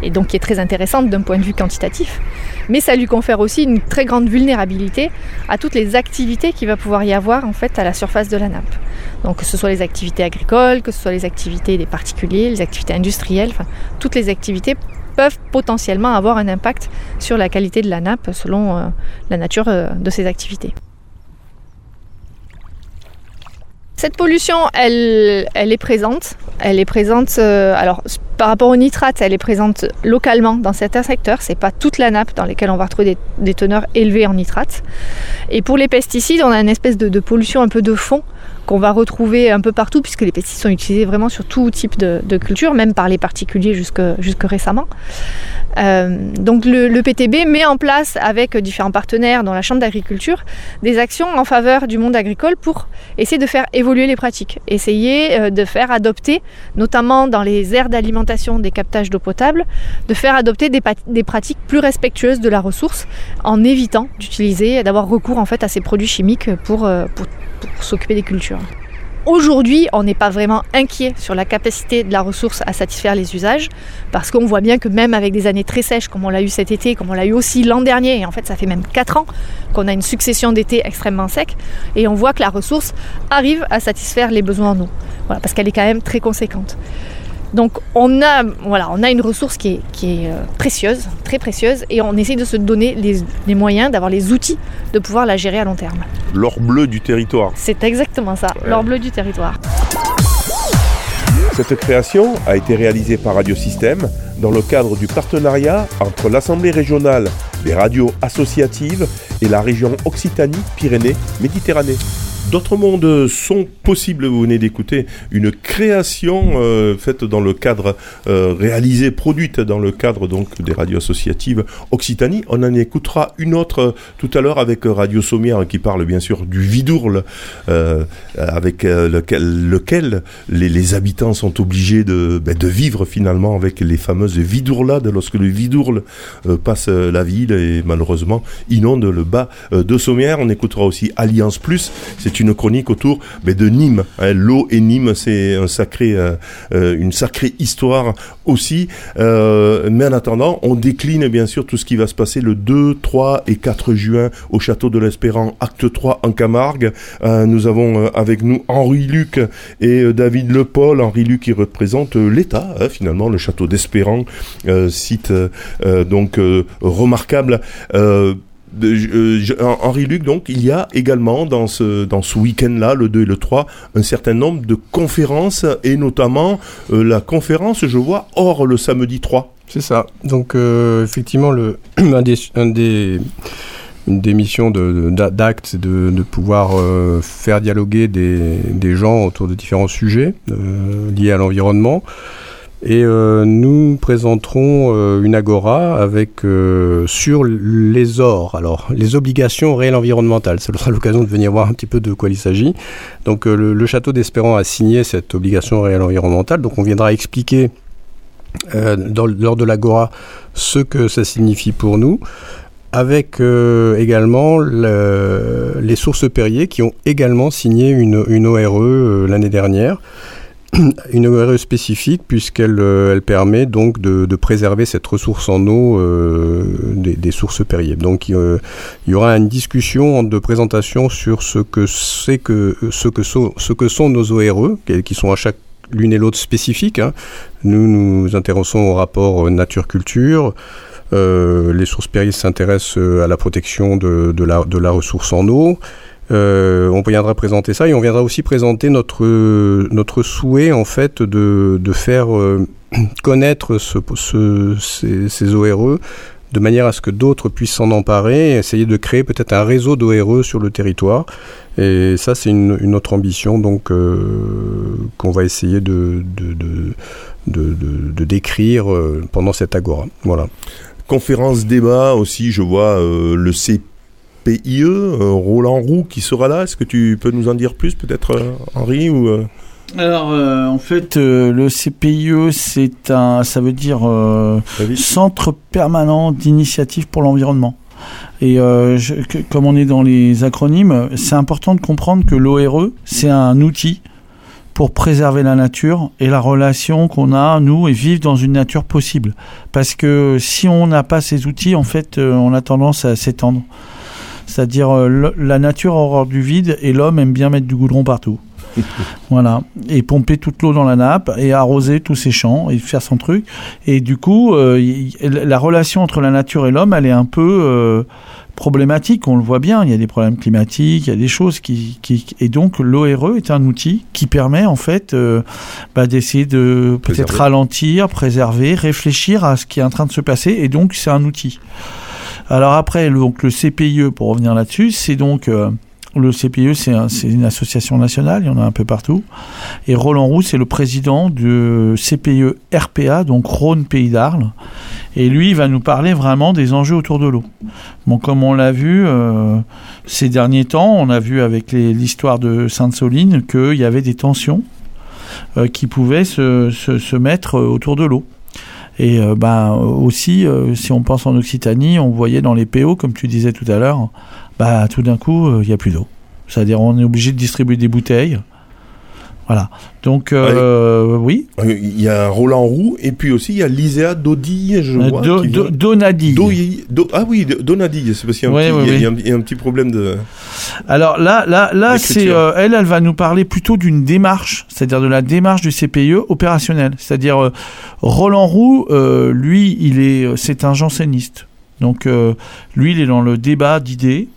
et donc qui est très intéressante d'un point de vue quantitatif, mais ça lui confère aussi une très grande vulnérabilité à toutes les activités qu'il va pouvoir y avoir en fait à la surface de la nappe. Donc que ce soit les activités agricoles, que ce soit les activités des particuliers, les activités industrielles, toutes les activités peuvent potentiellement avoir un impact sur la qualité de la nappe selon euh, la nature euh, de ces activités. Cette pollution, elle, elle est présente. Elle est présente, euh, alors par rapport au nitrate, elle est présente localement dans certains secteurs. C'est pas toute la nappe dans lesquelles on va retrouver des, teneurs élevées en nitrate. Et pour les pesticides, on a une espèce de pollution un peu de fond qu'on va retrouver un peu partout, puisque les pesticides sont utilisés vraiment sur tout type de, culture, même par les particuliers jusque, jusque récemment. Euh, donc le, PTB met en place avec différents partenaires, dont la Chambre d'agriculture, des actions en faveur du monde agricole pour essayer de faire évoluer les pratiques, essayer euh, de faire adopter, notamment dans les aires d'alimentation des captages d'eau potable, de faire adopter des pratiques plus respectueuses de la ressource en évitant d'utiliser, d'avoir recours en fait à ces produits chimiques pour, euh, pour, pour s'occuper des cultures. Aujourd'hui, on n'est pas vraiment inquiet sur la capacité de la ressource à satisfaire les usages, parce qu'on voit bien que même avec des années très sèches, comme on l'a eu cet été, comme on l'a eu aussi l'an dernier, et en fait ça fait même 4 ans qu'on a une succession d'étés extrêmement secs, et on voit que la ressource arrive à satisfaire les besoins en eau, parce qu'elle est quand même très conséquente. Donc on a, voilà, on a une ressource qui est, qui est euh, précieuse, très précieuse, et on essaie de se donner les, les moyens, d'avoir les outils de pouvoir la gérer à long terme. L'or bleu du territoire. C'est exactement ça, Ouais. l'or bleu du territoire. Cette création a été réalisée par Radiosystème dans le cadre du partenariat entre l'Assemblée régionale des radios associatives et la région Occitanie-Pyrénées-Méditerranée. D'autres mondes sont possibles, vous venez d'écouter une création euh, faite dans le cadre, euh, réalisée, produite dans le cadre donc des radios associatives Occitanie. On en écoutera une autre euh, tout à l'heure avec Radio Sommière qui parle bien sûr du Vidourle, avec lequel, les, habitants sont obligés de, ben, de vivre finalement avec les fameuses vidourlades lorsque le Vidourle euh, passe euh, la ville et malheureusement inonde le bas euh, de Sommière. On écoutera aussi Alliance Plus, c'est une chronique autour de Nîmes. Hein. L'eau et Nîmes, c'est un sacré, euh, euh, une sacrée histoire aussi. Euh, mais en attendant, on décline bien sûr tout ce qui va se passer le 2, 3 et 4 juin au château de l'Espérant, acte 3 en Camargue. nous avons avec nous Henri Luc et David Le Paul. Henri Luc qui représente l'État, hein, finalement, le château d'Espérant, site donc remarquable. Euh, Henri Luc, donc, il y a également dans ce, dans ce week-end-là, le 2 et le 3, un certain nombre de conférences, et notamment euh, la conférence, je vois, hors le samedi 3. C'est ça. Donc, euh, effectivement, le, [clears throat] un des, un des, une des missions d'acte, c'est de, de, pouvoir faire dialoguer des, des, gens autour de différents sujets liés à l'environnement. Et euh, nous présenterons euh, une agora avec euh, sur les ors, alors les obligations réelles environnementales. Ça sera l'occasion de venir voir un petit peu de quoi il s'agit. Donc le, château d'Espérant a signé cette obligation réelle environnementale. Donc on viendra expliquer lors de l'agora ce que ça signifie pour nous avec également les sources Perrier qui ont également signé une, une ORE l'année dernière [clears throat] une ORE spécifique puisqu'elle euh, elle permet donc de, préserver cette ressource en eau euh, des, sources Perrier. Donc il y aura une discussion de présentation sur ce que c'est que ce que sont ce que sont nos ORE qui sont à chaque l'une et l'autre spécifiques. Hein. Nous nous intéressons au rapport nature-culture. Euh, les sources Perrier s'intéressent à la protection de, de, la, de la ressource en eau. Euh, on viendra présenter ça et on viendra aussi présenter notre, notre souhait en fait de, de faire euh, [clears throat] connaître ce, ce, ces, ORE de manière à ce que d'autres puissent s'en emparer et essayer de créer peut-être un réseau d'ORE sur le territoire. Et ça, c'est une, autre ambition donc euh, qu'on va essayer de, de, de, de, décrire pendant cette agora. Voilà. Conférence débat aussi, je vois le CP PIE, euh, Roland Roux qui sera là. Est-ce que tu peux nous en dire plus peut-être euh, Henri ou euh? Alors, en fait, le CPIE, c'est un, ça veut dire Centre permanent d'initiative pour l'environnement. Et comme on est dans les acronymes, c'est important de comprendre que l'ORE, c'est un outil pour préserver la nature et la relation qu'on a, nous, et vivre dans une nature possible. Parce que si on n'a pas ces outils, en fait, on a tendance à s'étendre. C'est-à-dire euh, la nature a horreur du vide et l'homme aime bien mettre du goudron partout. [laughs] voilà, et pomper toute l'eau dans la nappe et arroser tous ses champs et faire son truc. Et du coup, euh, la relation entre la nature et l'homme, elle est un peu euh, problématique. On le voit bien. Il y a des problèmes climatiques, il y a des choses qui, et donc l'ORE est un outil qui permet en fait bah, d'essayer de peut-être ralentir, préserver, réfléchir à ce qui est en train de se passer. Et donc c'est un outil. Alors après, le, donc le CPIE, pour revenir là-dessus, c'est donc euh, le CPIE, c'est une association nationale, il y en a un peu partout. Et Roland Roux, c'est le président du CPIE RPA, donc Rhône Pays d'Arles. Et lui, il va nous parler vraiment des enjeux autour de l'eau. Bon, comme on l'a vu euh, ces derniers temps, on a vu avec l'histoire de Sainte-Soline qu'il y avait des tensions euh, qui pouvaient se, se mettre autour de l'eau. Et ben aussi, euh, si on pense en Occitanie, on voyait dans les PO, comme tu disais tout à l'heure, bah tout d'un coup, euh, il n'y a plus d'eau. C'est-à-dire, on est obligé de distribuer des bouteilles. Voilà. Donc, euh, oui. Il y a Roland Roux et puis aussi il y a Liséa Dodi, je vois. Donadi. ah oui, Donadi, c'est parce qu'il y, a un petit problème de. Alors là, là, là, c'est euh, elle, elle va nous parler plutôt d'une démarche, c'est-à-dire de la démarche du CPE opérationnel. C'est-à-dire euh, Roland Roux, lui, il est, c'est un janséniste. Donc lui, il est dans le débat d'idées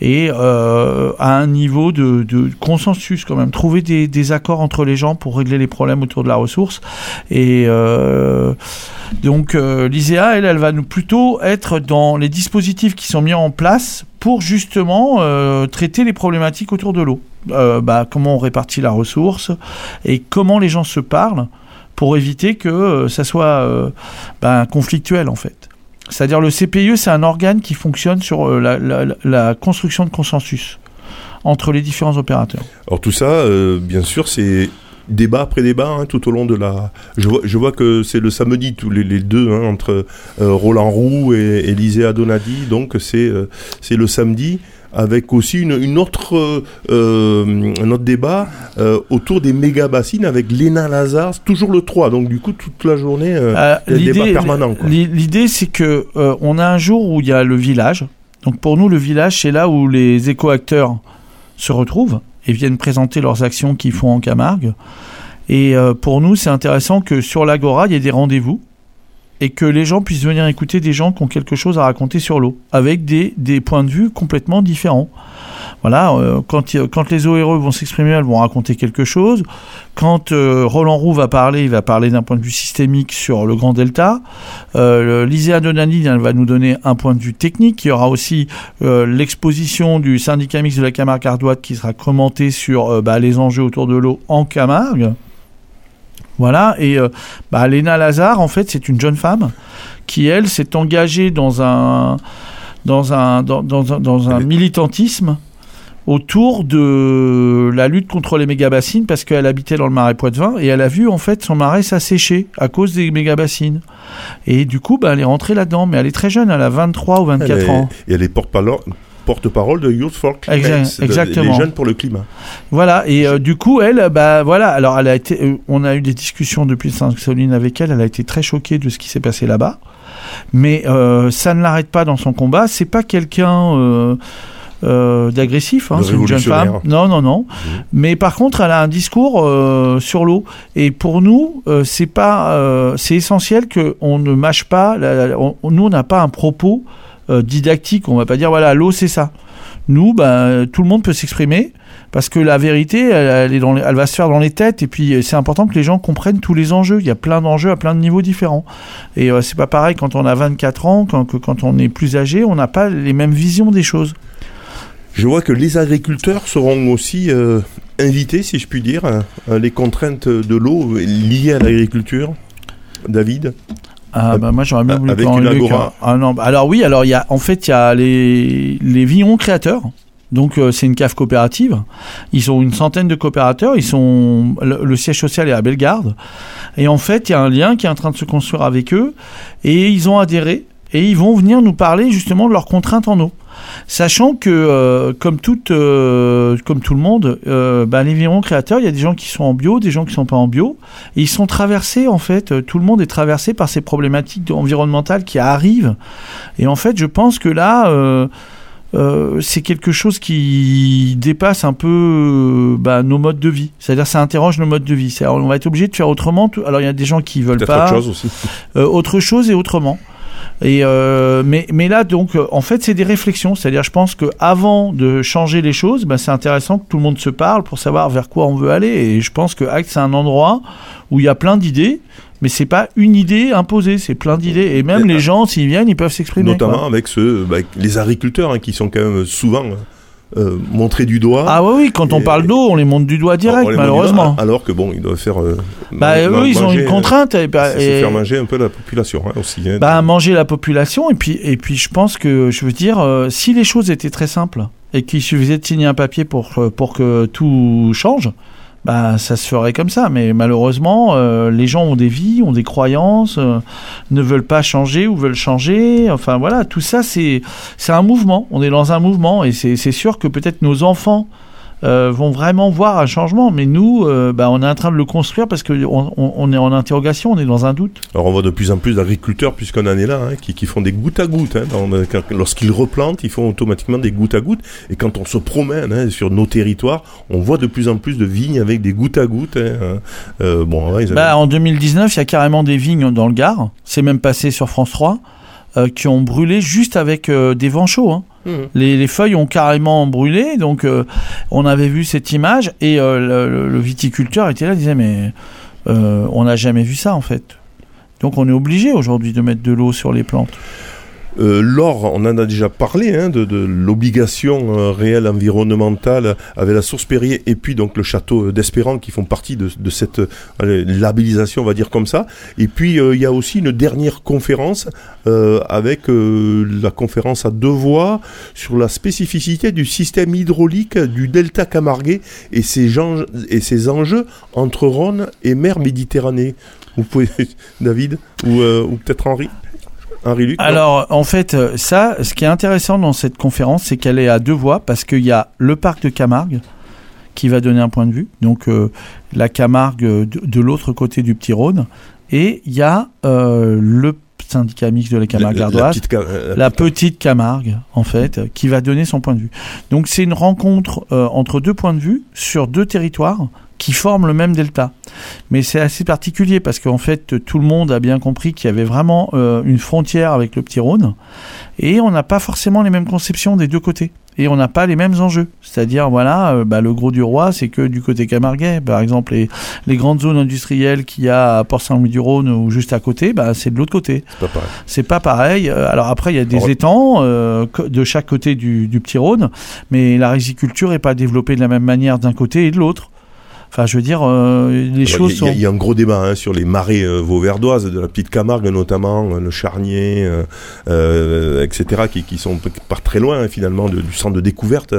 et euh, à un niveau de, de, consensus quand même, trouver des, des, accords entre les gens pour régler les problèmes autour de la ressource. Et euh, donc euh, l'ISEA, elle, elle va nous plutôt être dans les dispositifs qui sont mis en place pour justement euh, traiter les problématiques autour de l'eau. Euh, bah, comment on répartit la ressource et comment les gens se parlent pour éviter que ça soit bah, conflictuel en fait. C'est-à-dire le CPIE, c'est un organe qui fonctionne sur euh, la, construction de consensus entre les différents opérateurs. Alors tout ça, euh, bien sûr, c'est débat après débat hein, tout au long de la. Je vois, que c'est le samedi tous les, deux hein, entre euh, Roland Roux et Élisée Adonadi, donc c'est c'est le samedi. Avec aussi une, une autre, euh, euh, un autre débat euh, autour des méga bassines avec Léna Lazare, toujours le 3. Donc du coup, toute la journée, euh, il y a débats L'idée, c'est que on a un jour où il y a le village. Donc pour nous, le village, c'est là où les éco-acteurs se retrouvent et viennent présenter leurs actions qu'ils font en Camargue. Et pour nous, c'est intéressant que sur l'Agora, il y ait des rendez-vous et que les gens puissent venir écouter des gens qui ont quelque chose à raconter sur l'eau, avec des, des points de vue complètement différents. Voilà, euh, quand, quand les ORE vont s'exprimer, elles vont raconter quelque chose. Quand euh, Roland Roux va parler, il va parler d'un point de vue systémique sur le Grand Delta. Euh, le- Lyséa Donani elle va nous donner un point de vue technique. Il y aura aussi euh, l'exposition du syndicat mixte de la Camargue ardoise qui sera commentée sur bah, les enjeux autour de l'eau en Camargue. Voilà, et euh, bah, Léna Lazare, en fait, c'est une jeune femme qui, elle, s'est engagée dans un, dans un, dans, dans un, dans militantisme autour de la lutte contre les méga-bassines parce qu'elle habitait dans le marais Poitevin et elle a vu en fait son marais s'assécher à cause des méga-bassines. Et du coup, bah, elle est rentrée là-dedans, mais elle est très jeune, elle a 23 ou 24 Elle est- ans. Et elle est porte-parole porte-parole de Youth for Climate, de- les jeunes pour le climat. Voilà, et euh, du coup, elle, bah voilà, alors elle a été, euh, on a eu des discussions depuis Sainte-Soline avec elle, elle a été très choquée de ce qui s'est passé là-bas, mais euh, ça ne l'arrête pas dans son combat, c'est pas quelqu'un euh, euh, d'agressif, hein, c'est une jeune femme. Non, non, non. Mais par contre, elle a un discours euh, sur l'eau. Et pour nous, euh, c'est pas, euh, c'est essentiel que on ne mâche pas. la- la- on- nous, on n'a pas un propos euh, didactique. On va pas dire voilà, l'eau c'est ça. Nous, bah, tout le monde peut s'exprimer parce que la vérité, elle, elle est dans les- elle va se faire dans les têtes. Et puis, euh, c'est important que les gens comprennent tous les enjeux. Il y a plein d'enjeux à plein de niveaux différents. Et euh, c'est pas pareil quand on a 24 ans quand, que quand on est plus âgé. On n'a pas les mêmes visions des choses. Je vois que les agriculteurs seront aussi euh, invités, si je puis dire, à les contraintes de l'eau liées à l'agriculture. David? Ah bah moi j'aurais bien Ah, voulu avec une agora. cas. Ah non, bah, alors oui, alors il y a en fait il y a les les vignerons créateurs. Donc euh, c'est une cave coopérative. Ils ont une centaine de coopérateurs. Ils sont le, le siège social est à Bellegarde. Et en fait il y a un lien qui est en train de se construire avec eux. Et ils ont adhéré et ils vont venir nous parler justement de leurs contraintes en eau. Sachant que, euh, comme, toute, euh, comme tout le monde, euh, bah, les vignerons créateurs, il y a des gens qui sont en bio, des gens qui sont pas en bio. Et ils sont traversés, en fait, euh, tout le monde est traversé par ces problématiques environnementales qui arrivent. Et en fait, je pense que là, euh, c'est quelque chose qui dépasse un peu euh, bah, nos modes de vie. C'est-à-dire, ça interroge nos modes de vie. On va être obligé de faire autrement. Alors, il y a des gens qui veulent pas autre chose aussi. euh, autre chose et autrement. Et euh, mais, mais là, donc, euh, en fait, c'est des réflexions. C'est-à-dire, je pense que avant de changer les choses, ben, c'est intéressant que tout le monde se parle pour savoir vers quoi on veut aller. Et je pense que Acte, c'est un endroit où il y a plein d'idées, mais c'est pas une idée imposée, c'est plein d'idées. Et même les euh, gens, s'ils viennent, ils peuvent s'exprimer. Notamment quoi. avec ceux, bah, les agriculteurs hein, qui sont quand même souvent euh, montrés du doigt. Ah oui, oui, quand on parle d'eau, on les monte du doigt direct, met du malheureusement. doigt, Alors que bon, ils doivent faire. euh, Bah, eux, man- ils ont une euh, contrainte. Et, bah, se et- faire manger un peu la population hein, aussi. hein. Bah, manger la population et puis et puis je pense que je veux dire euh, si les choses étaient très simples et qu'il suffisait de signer un papier pour euh, pour que tout change bah ça se ferait comme ça mais malheureusement euh, les gens ont des vies ont des croyances euh, ne veulent pas changer ou veulent changer. Enfin voilà tout ça c'est un mouvement. On est dans un mouvement et c'est sûr que peut-être nos enfants euh, vont vraiment voir un changement mais nous euh, bah, on est en train de le construire parce que on, est en interrogation on est dans un doute Alors on voit de plus en plus d'agriculteurs, puisqu'on en est là, hein, qui, qui font des gouttes à gouttes. hein, Lorsqu'ils replantent, ils font automatiquement des gouttes à gouttes. Et quand on se promène hein, sur nos territoires, on voit de plus en plus de vignes avec des gouttes à gouttes. euh, bon, ouais, ils avaient- Bah, en 2019, il y a carrément des vignes dans le Gard. C'est même passé sur France 3. Euh, qui ont brûlé juste avec euh, des vents chauds. hein. Mhm. Les, les feuilles ont carrément brûlé. Donc, euh, on avait vu cette image. Et le, le- viticulteur était là, il disait Mais on n'a jamais vu ça, en fait. Donc, on est obligé aujourd'hui de mettre de l'eau sur les plantes. Euh, L'or, on en a déjà parlé, hein, de, l'obligation euh, réelle environnementale avec la source Perrier et puis donc le château d'Espérance qui font partie de, cette labellisation, on va dire comme ça. Et puis euh, il y a aussi une dernière conférence avec la conférence à deux voix sur la spécificité du système hydraulique du delta Camarguais et ses, enjeux entre Rhône et mer Méditerranée. Vous pouvez, [laughs] David, ou peut-être Henri? Henri Luc non Alors, en fait, euh, ça, ce qui est intéressant dans cette conférence, c'est qu'elle est à deux voies parce qu'il y a le parc de Camargue qui va donner un point de vue, donc euh, la Camargue euh, de, de l'autre côté du Petit Rhône, et il y a euh, le syndicat mixte de la Camargue La- petite ca- euh, la petite Camargue, en fait, qui va donner son point de vue. Donc c'est une rencontre entre deux points de vue sur deux territoires qui forment le même delta. Mais c'est assez particulier parce qu'en fait, tout le monde a bien compris qu'il y avait vraiment euh, une frontière avec le Petit Rhône et on n'a pas forcément les mêmes conceptions des deux côtés. Et on n'a pas les mêmes enjeux. C'est-à-dire, voilà, euh, bah, le gros du roi, c'est que du côté camarguais. Par exemple, les, les grandes zones industrielles qu'il y a à Port-Saint-Louis-du-Rhône ou juste à côté, bah, c'est de l'autre côté. c'est pas pareil. C'est pas pareil. Euh, Alors après, il y a des étangs de chaque côté du, du petit Rhône, mais la riziculture est pas développée de la même manière d'un côté et de l'autre. Enfin, je veux dire, euh, les Alors, choses y, a- sont. il y a un gros débat hein, sur les marais euh, vauverdoises, de la petite Camargue notamment, euh, le Charnier, euh, etc., qui, qui sont p- pas très loin hein, finalement de- du centre de découverte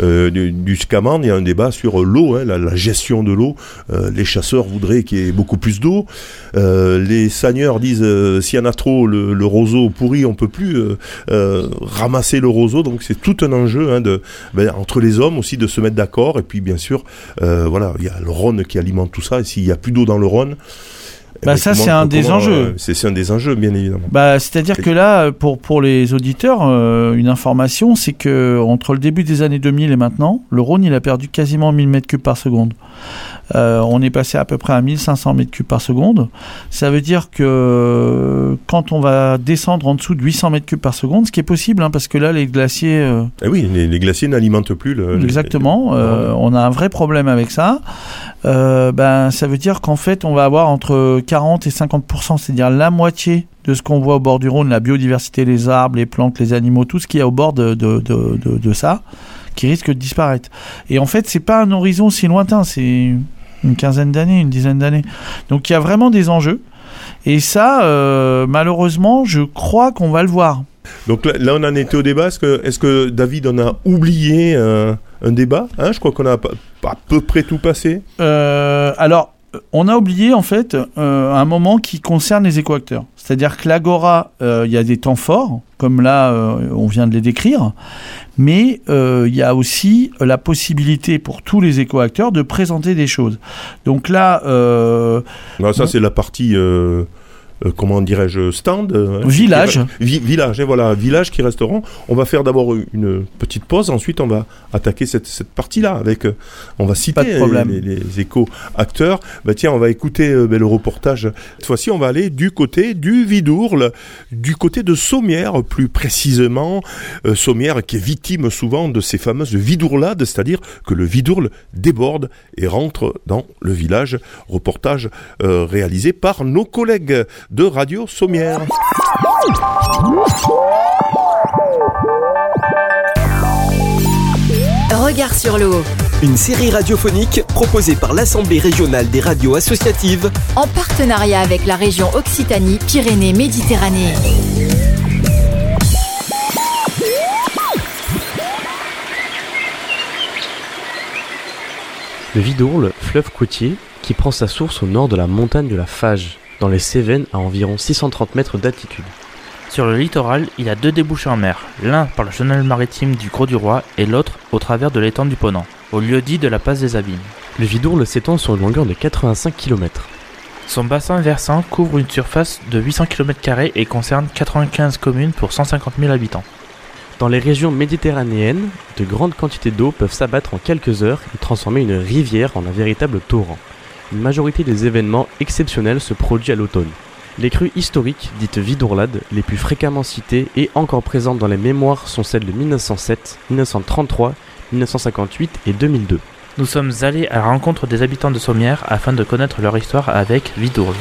du, du. Il y a un débat sur l'eau, hein, la, la gestion de l'eau. Les chasseurs voudraient qu'il y ait beaucoup plus d'eau. Les seigneurs disent s'il y en a trop, le, le roseau pourri, on peut plus ramasser le roseau. Donc c'est tout un enjeu de, ben, entre les hommes aussi de se mettre d'accord. Et puis bien sûr, voilà, il y a le Rhône qui alimente tout ça. Et s'il y a plus d'eau dans le Rhône, eh Bah, ben, ça, c'est un des enjeux. euh, c'est c'est un des enjeux, bien évidemment. Bah, c'est-à-dire que là, pour, pour les auditeurs, euh, une information, c'est que entre le début des années 2000 et maintenant, le Rhône, il a perdu quasiment 1000 mètres cubes par seconde. Euh, on est passé à peu près à 1500 mètres cubes par seconde. Ça veut dire que quand on va descendre en dessous de 800 mètres cubes par seconde, ce qui est possible, hein, parce que là, les glaciers... euh, Eh oui, les, les glaciers n'alimentent plus le. Exactement. les- euh, on a un vrai problème avec ça. Euh, ben, ça veut dire qu'en fait, on va avoir entre 40 et 50 c'est-à-dire la moitié de ce qu'on voit au bord du Rhône, la biodiversité, les arbres, les plantes, les animaux, tout ce qu'il y a au bord de, de, de, de- de ça, qui risque de disparaître. Et en fait, c'est pas un horizon si lointain, c'est une quinzaine d'années, une dizaine d'années. Donc il y a vraiment des enjeux. Et ça, euh, malheureusement, je crois qu'on va le voir. Donc là, là, on en était au débat. Est-ce que, David on a oublié euh, un débat hein? Je crois qu'on a à peu près tout passé. Euh, alors, on a oublié en fait euh, un moment qui concerne les écoacteurs. C'est-à-dire que l'agora, euh, il y a des temps forts, comme là, euh, on vient de les décrire, mais euh, il y a aussi la possibilité pour tous les écoacteurs de présenter des choses. Donc là, euh, Non, ça c'est la partie. Euh, comment dirais-je stand euh, Village. vi- village et voilà village qui resteront. On va faire d'abord une petite pause ensuite on va attaquer cette, cette partie là avec euh, on va citer les, les échos acteurs. Bah tiens on va écouter ben, le reportage. Cette fois-ci on va aller du côté du Vidourle du côté de Sommières plus précisément. Sommières qui est victime souvent de ces fameuses vidourlades c'est-à-dire que le Vidourle déborde et rentre dans le village. Reportage réalisé par nos collègues de Radio Sommières. Regard sur l'eau. Une série radiophonique proposée par l'Assemblée régionale des radios associatives En partenariat avec la région Occitanie-Pyrénées-Méditerranée. Le Vidourle, fleuve côtier, qui prend sa source au nord de la montagne de la Fage, dans les Cévennes à environ 630 mètres d'altitude. Sur le littoral, il y a deux débouchés en mer, l'un par le chenal maritime du Gros du Roi et l'autre au travers de l'étang du Ponant, au lieu dit de la passe des Abîmes. Le Vidourle s'étend sur une longueur de 85 km. Son bassin versant couvre une surface de 800 km et concerne 95 communes pour 150 000 habitants. Dans les régions méditerranéennes, de grandes quantités d'eau peuvent s'abattre en quelques heures et transformer une rivière en un véritable torrent. Une majorité des événements exceptionnels se produit à l'automne. Les crues historiques, dites vidourlades, les plus fréquemment citées et encore présentes dans les mémoires sont celles de 1907, 1933, 1958 et 2002. Nous sommes allés à la rencontre des habitants de Sommières afin de connaître leur histoire avec Vidourle.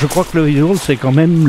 Je crois que le Vidourle, c'est quand même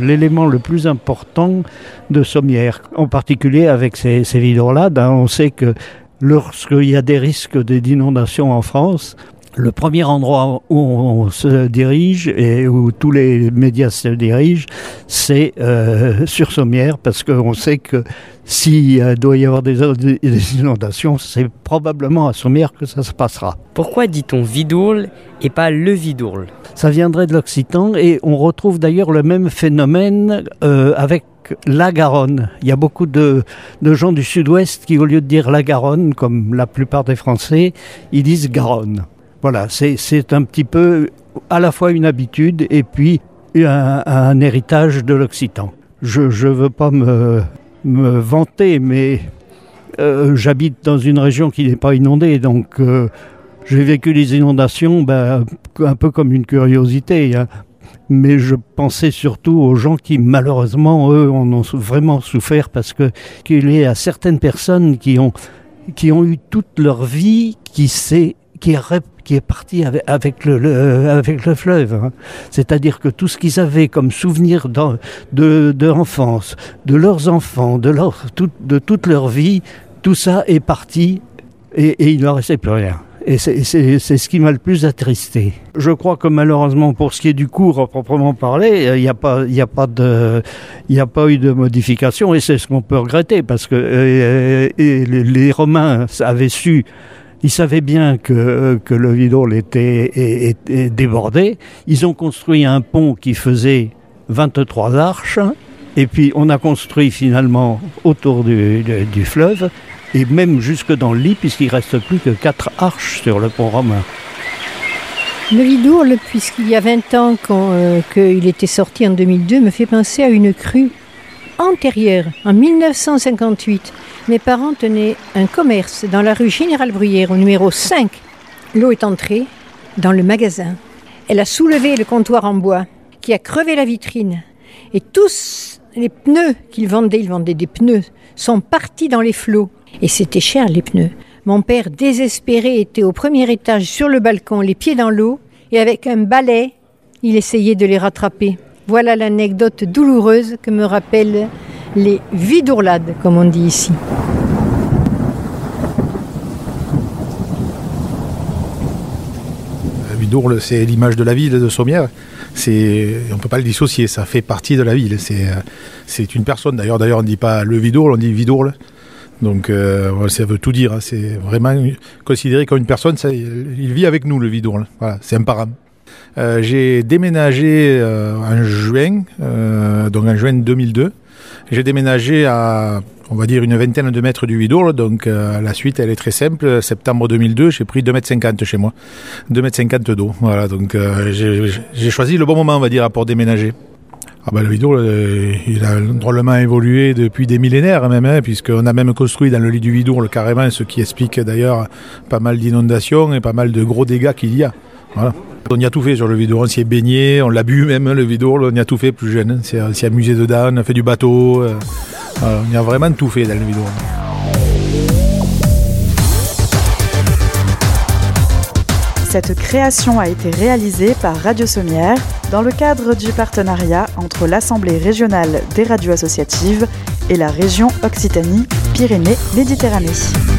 l'élément le plus important de Sommières. En particulier avec ces, ces Vidourlades, hein, on sait que lorsqu'il y a des risques d'inondation en France, le premier endroit où on se dirige et où tous les médias se dirigent, c'est euh, sur Sommières, parce qu'on sait que s'il euh, doit y avoir des, des inondations, c'est probablement à Sommières que ça se passera. Pourquoi dit-on Vidourle et pas le Vidourle Ça viendrait de l'Occitan et on retrouve d'ailleurs le même phénomène euh, avec la Garonne. Il y a beaucoup de, de gens du sud-ouest qui, au lieu de dire la Garonne, comme la plupart des Français, ils disent Garonne. Voilà, c'est un petit peu à la fois une habitude et puis un, héritage de l'Occitan. Je ne veux pas me, me vanter, mais euh, j'habite dans une région qui n'est pas inondée, donc euh, j'ai vécu les inondations ben, un peu comme une curiosité. Hein. Mais je pensais surtout aux gens qui, malheureusement, eux, en ont vraiment souffert parce que qu'il y a certaines personnes qui ont, qui ont eu toute leur vie qui s'est qui qui est parti avec, le, avec le fleuve. Hein. C'est-à-dire que tout ce qu'ils avaient comme souvenir de, de, de leurs enfants, de, leur, tout, de toute leur vie, tout ça est parti et, il ne leur restait plus rien. Et c'est ce qui m'a le plus attristé. Je crois que malheureusement, pour ce qui est du cours à proprement parler, il n'y a, pas, a, a pas eu de modification et c'est ce qu'on peut regretter parce que euh, les Romains avaient su ils savaient bien que, que le Vidol était, débordé. Ils ont construit un pont qui faisait 23 arches. Et puis on a construit finalement autour du, fleuve et même jusque dans le lit puisqu'il reste plus que 4 arches sur le pont romain. Le Vidourle, puisqu'il y a 20 ans qu'il euh, était sorti en 2002, me fait penser à une crue antérieure, en 1958. Mes parents tenaient un commerce dans la rue Général Bruyère au numéro 5. L'eau est entrée dans le magasin. Elle a soulevé le comptoir en bois qui a crevé la vitrine. Et tous les pneus qu'ils vendaient, ils vendaient des pneus, sont partis dans les flots. Et c'était cher les pneus. Mon père, désespéré, était au premier étage sur le balcon, les pieds dans l'eau, et avec un balai, il essayait de les rattraper. Voilà l'anecdote douloureuse que me rappellent les vidourlades, comme on dit ici. Vidourle, c'est l'image de la ville de Sommières. C'est, on ne peut pas le dissocier, ça fait partie de la ville. C'est, une personne, d'ailleurs, d'ailleurs on ne dit pas le Vidourle, on dit Vidourle. Donc euh, ça veut tout dire, hein. c'est vraiment considéré comme une personne, il vit avec nous le Vidourle, voilà, c'est un. Euh, j'ai déménagé euh, en juin, euh, donc en juin 2002. J'ai déménagé à, on va dire, une vingtaine de mètres du Vidourle. Donc la suite, elle est très simple. Septembre 2002, j'ai pris 2,50 m chez moi. 2,50 m d'eau. Voilà, donc j'ai choisi le bon moment, on va dire, pour déménager. Ah ben, le euh, il a drôlement évolué depuis des millénaires même, hein, puisqu'on a même construit dans le lit du Vidourle carrément, ce qui explique d'ailleurs pas mal d'inondations et pas mal de gros dégâts qu'il y a. On y a tout fait sur le Vidourle, on s'y est baigné, on l'a bu même, le Vidourle, on y a tout fait plus jeune. On s'y est amusé dedans, on a fait du bateau. Euh, on y a vraiment tout fait dans le Vidourle. Cette création a été réalisée par Radio Sommière dans le cadre du partenariat entre l'Assemblée régionale des radios associatives et la région Occitanie-Pyrénées-Méditerranée.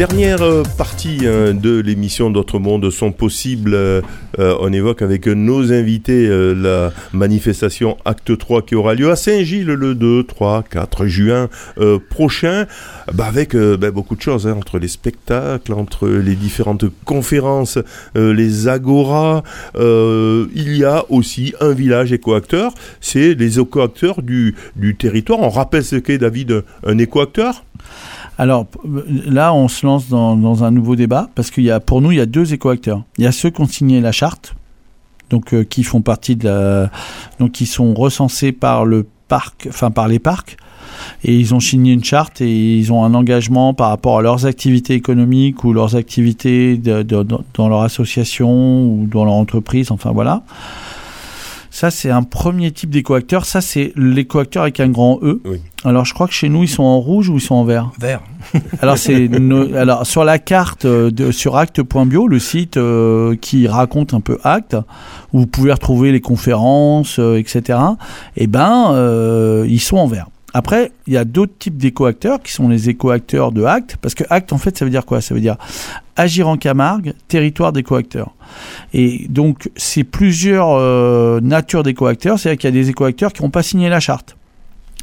Dernière partie de l'émission D'autres mondes sont possibles. Euh, on évoque avec nos invités euh, la manifestation Acte 3 qui aura lieu à Saint-Gilles le 2, 3, 4 juin euh, prochain. Bah avec bah, beaucoup de choses, hein, entre les spectacles, entre les différentes conférences, les agoras. il y a aussi un village écoacteur. C'est les écoacteurs du, du territoire. On rappelle ce qu'est David un écoacteur? Alors là, on se lance dans, un nouveau débat parce qu'il y a, pour nous, il y a deux écoacteurs. Il y a ceux qui ont signé la charte, donc euh, qui font partie de la, donc qui sont recensés par le parc, enfin par les parcs, et ils ont signé une charte et ils ont un engagement par rapport à leurs activités économiques ou leurs activités dans leur association ou dans leur entreprise, enfin voilà. Ça, c'est un premier type d'écoacteur. Ça, c'est l'écoacteur avec un grand E. Oui. Alors, je crois que chez nous, ils sont en rouge ou ils sont en vert? Vert. [laughs] alors, c'est no... alors sur la carte de, sur acte.bio, le site euh, qui raconte un peu Acte, où vous pouvez retrouver les conférences, euh, etc. Eh ben, euh, ils sont en vert. Après, il y a d'autres types d'écoacteurs qui sont les écoacteurs de acte, parce que acte, en fait, ça veut dire quoi? Ça veut dire agir en Camargue, territoire d'écoacteurs. Et donc, c'est plusieurs euh, natures d'écoacteurs, c'est-à-dire qu'il y a des écoacteurs qui n'ont pas signé la charte,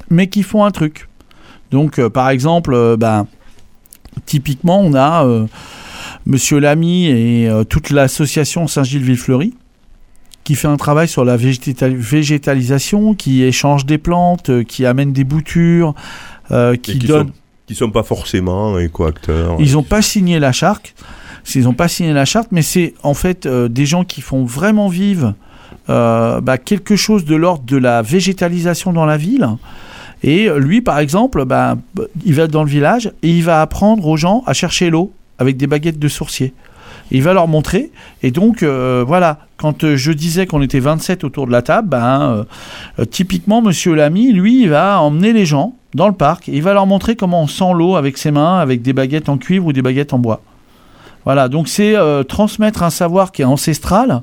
mais qui font un truc. Donc, euh, par exemple, euh, ben, typiquement, on a Monsieur Lamy et toute l'association Saint-Gilles-Villefleury qui fait un travail sur la végétal- végétalisation, qui échange des plantes, euh, qui amène des boutures, euh, qui qui donne... sont, qui sont pas forcément éco-acteurs. Ils n'ont pas signé la charte. Ils n'ont pas signé la charte, mais c'est en fait euh, des gens qui font vraiment vivre euh, bah, quelque chose de l'ordre de la végétalisation dans la ville. Et lui, par exemple, bah, il va dans le village et il va apprendre aux gens à chercher l'eau avec des baguettes de sourcier. Il va leur montrer. Et donc, euh, voilà, quand euh, je disais qu'on était 27 autour de la table, ben, euh, typiquement, Monsieur Lamy, lui, il va emmener les gens dans le parc et il va leur montrer comment on sent l'eau avec ses mains, avec des baguettes en cuivre ou des baguettes en bois. Voilà, donc c'est transmettre un savoir qui est ancestral.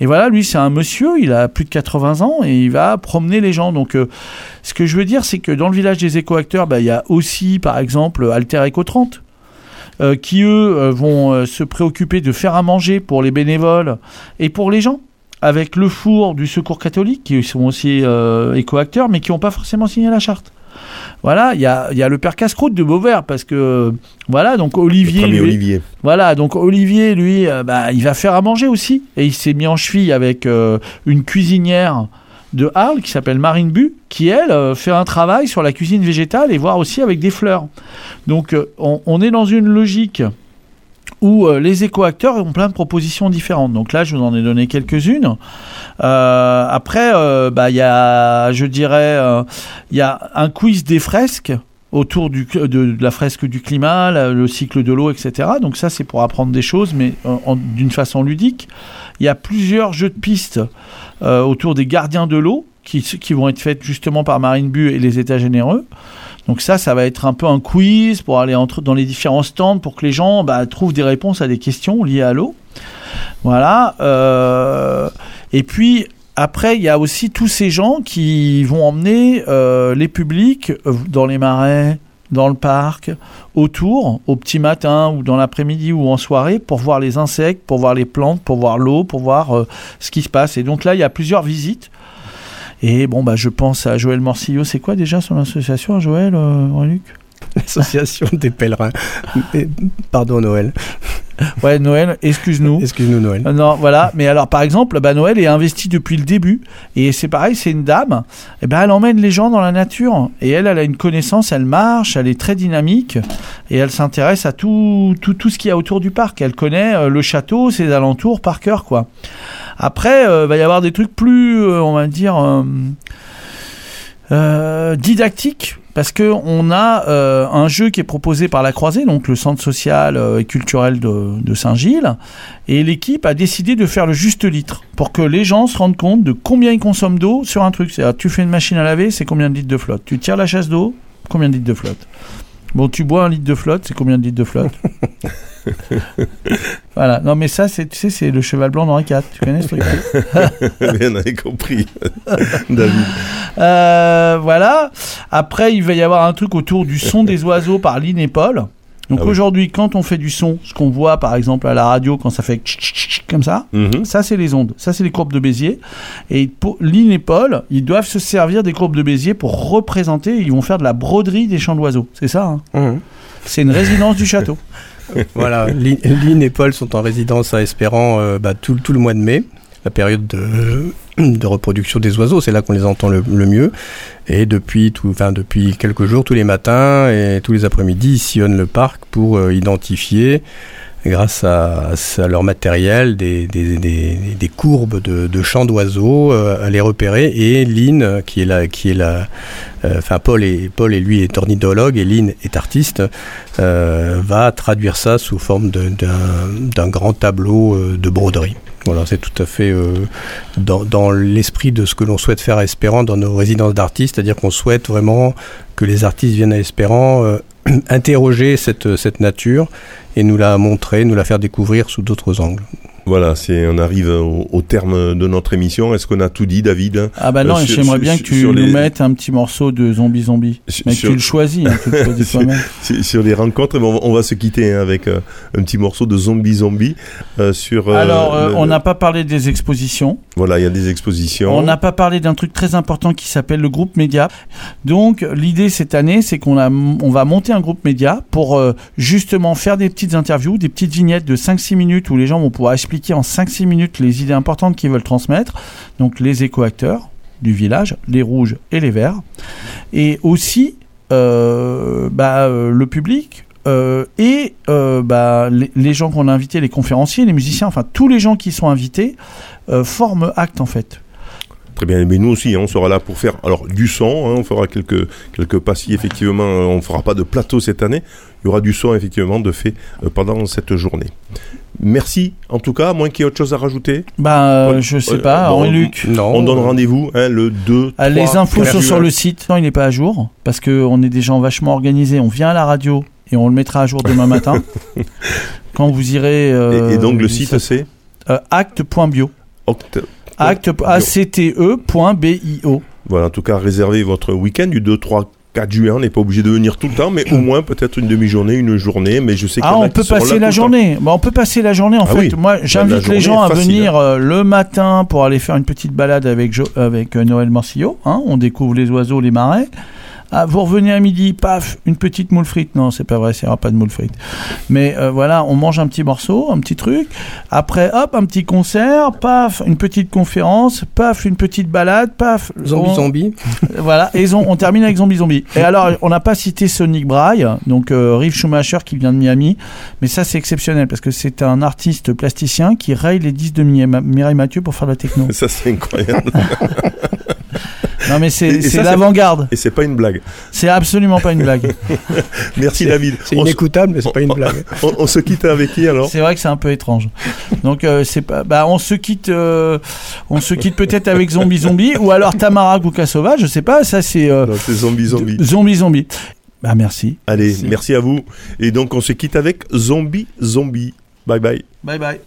Et voilà, lui, c'est un monsieur, il a plus de 80 ans et il va promener les gens. Donc, ce que je veux dire, c'est que dans le village des écoacteurs, bah, il y a aussi, par exemple, Alter Eco 30. Euh, qui eux euh, vont euh, se préoccuper de faire à manger pour les bénévoles et pour les gens, avec le four du Secours catholique, qui sont aussi euh, écoacteurs, mais qui n'ont pas forcément signé la charte. Voilà, il y a, y a le père Casse-Croûte de Beauvert, parce que, voilà, donc Olivier. Lui- Olivier. Voilà, donc Olivier, lui, euh, bah, il va faire à manger aussi. Et il s'est mis en cheville avec euh, une cuisinière de Arles qui s'appelle Marine Bu, qui, elle, euh, fait un travail sur la cuisine végétale et voire aussi avec des fleurs. Donc, euh, on, est dans une logique où euh, les écoacteurs ont plein de propositions différentes. Donc là, je vous en ai donné quelques-unes. Après, bah, il y a, je dirais, il y a un quiz des fresques autour du, de, la fresque du climat, le cycle de l'eau, etc. Donc ça, c'est pour apprendre des choses, mais d'une façon ludique. Il y a plusieurs jeux de pistes euh, autour des gardiens de l'eau qui, qui vont être faites justement par Marine Bu et les États généreux. Donc ça, ça va être un peu un quiz pour aller entre, dans les différents stands pour que les gens bah, trouvent des réponses à des questions liées à l'eau. Voilà. euh, et puis après, il y a aussi tous ces gens qui vont emmener euh, les publics dans les marais, dans le parc, autour, au petit matin ou dans l'après-midi ou en soirée, pour voir les insectes, pour voir les plantes, pour voir l'eau, pour voir euh, ce qui se passe. Et donc là, il y a plusieurs visites. Et bon, bah, je pense à Joël Morcillo. C'est quoi déjà son association, Joël, euh, Luc L'association des pèlerins. Pardon, Noël. [laughs] Ouais, Noël, excuse-nous. Excuse-nous, Noël. Euh, Non, voilà. Mais alors, par exemple, bah, Noël est investi depuis le début. Et c'est pareil, c'est une dame. Et ben, elle emmène les gens dans la nature. Et elle, elle a une connaissance, elle marche, elle est très dynamique. Et elle s'intéresse à tout, tout, tout ce qu'il y a autour du parc. Elle connaît euh, le château, ses alentours par cœur, quoi. Après, il va y avoir des trucs plus, euh, on va dire, euh, euh, didactiques. Parce que on a euh, un jeu qui est proposé par la Croisée, donc le centre social euh, et culturel de, Saint-Gilles, et l'équipe a décidé de faire le juste litre pour que les gens se rendent compte de combien ils consomment d'eau sur un truc. C'est-à-dire, tu fais une machine à laver, c'est combien de litres de flotte? Tu tires la chasse d'eau, combien de litres de flotte? Bon, tu bois un litre de flotte, c'est combien de litres de flotte [laughs] Voilà. Non, mais ça, c'est, tu sais, c'est le cheval blanc d'Henri IV. Tu connais ce truc [laughs] Bien, on avait compris, [laughs] David. Euh, voilà. Après, il va y avoir un truc autour du son des oiseaux par Lynn et Paul. Donc Ah oui. aujourd'hui, quand on fait du son, ce qu'on voit par exemple à la radio quand ça fait tch, tch, tch, comme ça, Mhm. ça c'est les ondes, ça c'est les courbes de Bézier. Et Lynn et Paul, ils doivent se servir des courbes de Bézier pour représenter, ils vont faire de la broderie des chants d'oiseaux. C'est ça hein Mhm. C'est une résidence du château. [laughs] Voilà, Lynn Lynn et Paul sont en résidence à Espérant euh, bah, tout, tout le mois de mai, la période de, de reproduction des oiseaux, c'est là qu'on les entend le, mieux. Et depuis, tout, enfin, depuis quelques jours, tous les matins et tous les après-midi, ils sillonnent le parc pour euh, identifier, grâce à, leur matériel, des, courbes de, de chants d'oiseaux, euh, à les repérer. Et Lynn, euh, qui est la, qui est la, euh, enfin Paul et Paul et lui est ornithologue et Lynn est artiste, va traduire ça sous forme d'un grand tableau de broderie. Voilà, c'est tout à fait dans, dans l'esprit de ce que l'on souhaite faire à Espérant dans nos résidences d'artistes, c'est-à-dire qu'on souhaite vraiment que les artistes viennent à Espérant interroger cette, cette nature et nous la montrer, nous la faire découvrir sous d'autres angles. Voilà, c'est on arrive au, au terme de notre émission. Est-ce qu'on a tout dit, David? Ah bah non, Euh, j'aimerais bien que tu nous les- mettes un petit morceau de Zombie Zombie. Mais sur- tu le choisis, hein, tu le choisis sur, sur- les rencontres, on, va, on va se quitter hein, avec euh, un petit morceau de Zombie Zombie euh, sur. Alors, le- on n'a pas parlé des expositions. Voilà, il y a des expositions. On n'a pas parlé d'un truc très important qui s'appelle le groupe média. Donc l'idée cette année, c'est qu'on a, on va monter un groupe média pour justement faire des petites interviews, des petites vignettes de 5-6 minutes où les gens vont pouvoir expliquer en 5-6 minutes les idées importantes qu'ils veulent transmettre. Donc les éco-acteurs du village, les rouges et les verts. Et aussi euh, bah, euh, le public. euh, et bah, les, gens qu'on a invités, les conférenciers, les musiciens, enfin tous les gens qui sont invités forment acte en fait. Très bien, mais nous aussi, hein, on sera là pour faire alors du son. hein, on fera quelques quelques passis effectivement. On fera pas de plateau cette année. Il y aura du son effectivement de fait pendant cette journée. Merci en tout cas, à moins qu'il y ait autre chose à rajouter. Bah, euh, je sais pas, bon, Henri-Luc. On donne rendez-vous hein, le 2. Ah, les 3, infos 4 sont sur le site. Non, il n'est pas à jour parce qu'on est des gens vachement organisés. On vient à la radio et on le mettra à jour demain matin. [laughs] Quand vous irez. euh, Et, et donc le site c'est euh, acte.bio. Acte Bio. A-C-T-E.bio. Voilà, en tout cas, réservez votre week-end du 2, 3, 4 juin. On n'est pas obligé de venir tout le temps, mais au [coughs] moins peut-être une demi-journée, une journée. Mais je sais qu'il y Ah, on peut passer la journée. Bah, on peut passer la journée en Ah fait. oui. Moi, la j'invite les gens à facile, venir euh, le matin pour aller faire une petite balade avec, Jo- avec euh, Noël Morcillo. Hein, on découvre les oiseaux, les marais. Ah, vous revenez à midi, paf, une petite moule frite. Non, c'est pas vrai, il n'y aura pas de moule frite. Mais euh, voilà, on mange un petit morceau, un petit truc. Après, hop, un petit concert, paf, une petite conférence, paf, une petite balade, paf. Zombie on- Zombie. voilà, et on, on termine avec Zombie Zombie. Et alors, [laughs] on n'a pas cité Sonic Braille, donc euh, Rive Schumacher qui vient de Miami, mais ça c'est exceptionnel parce que c'est un artiste plasticien qui raye les disques de Mi- Mireille Mathieu pour faire la techno. Ça, c'est incroyable. [laughs] Non mais c'est l'avant-garde. Et c'est pas une blague. C'est absolument pas une blague. [laughs] Merci David. c'est inécoutable, mais c'est pas une blague. On, on se quitte avec qui alors C'est vrai que c'est un peu étrange. Donc euh, c'est pas, bah on se quitte, euh, on se quitte peut-être avec Zombie Zombie ou alors Tamara Gouka Sauvage, je sais pas. Ça c'est euh, c'est Zombie Zombie. Zombie Zombie. Bah merci. Allez, merci à vous. Et donc on se quitte avec Zombie Zombie. Bye bye. Bye bye.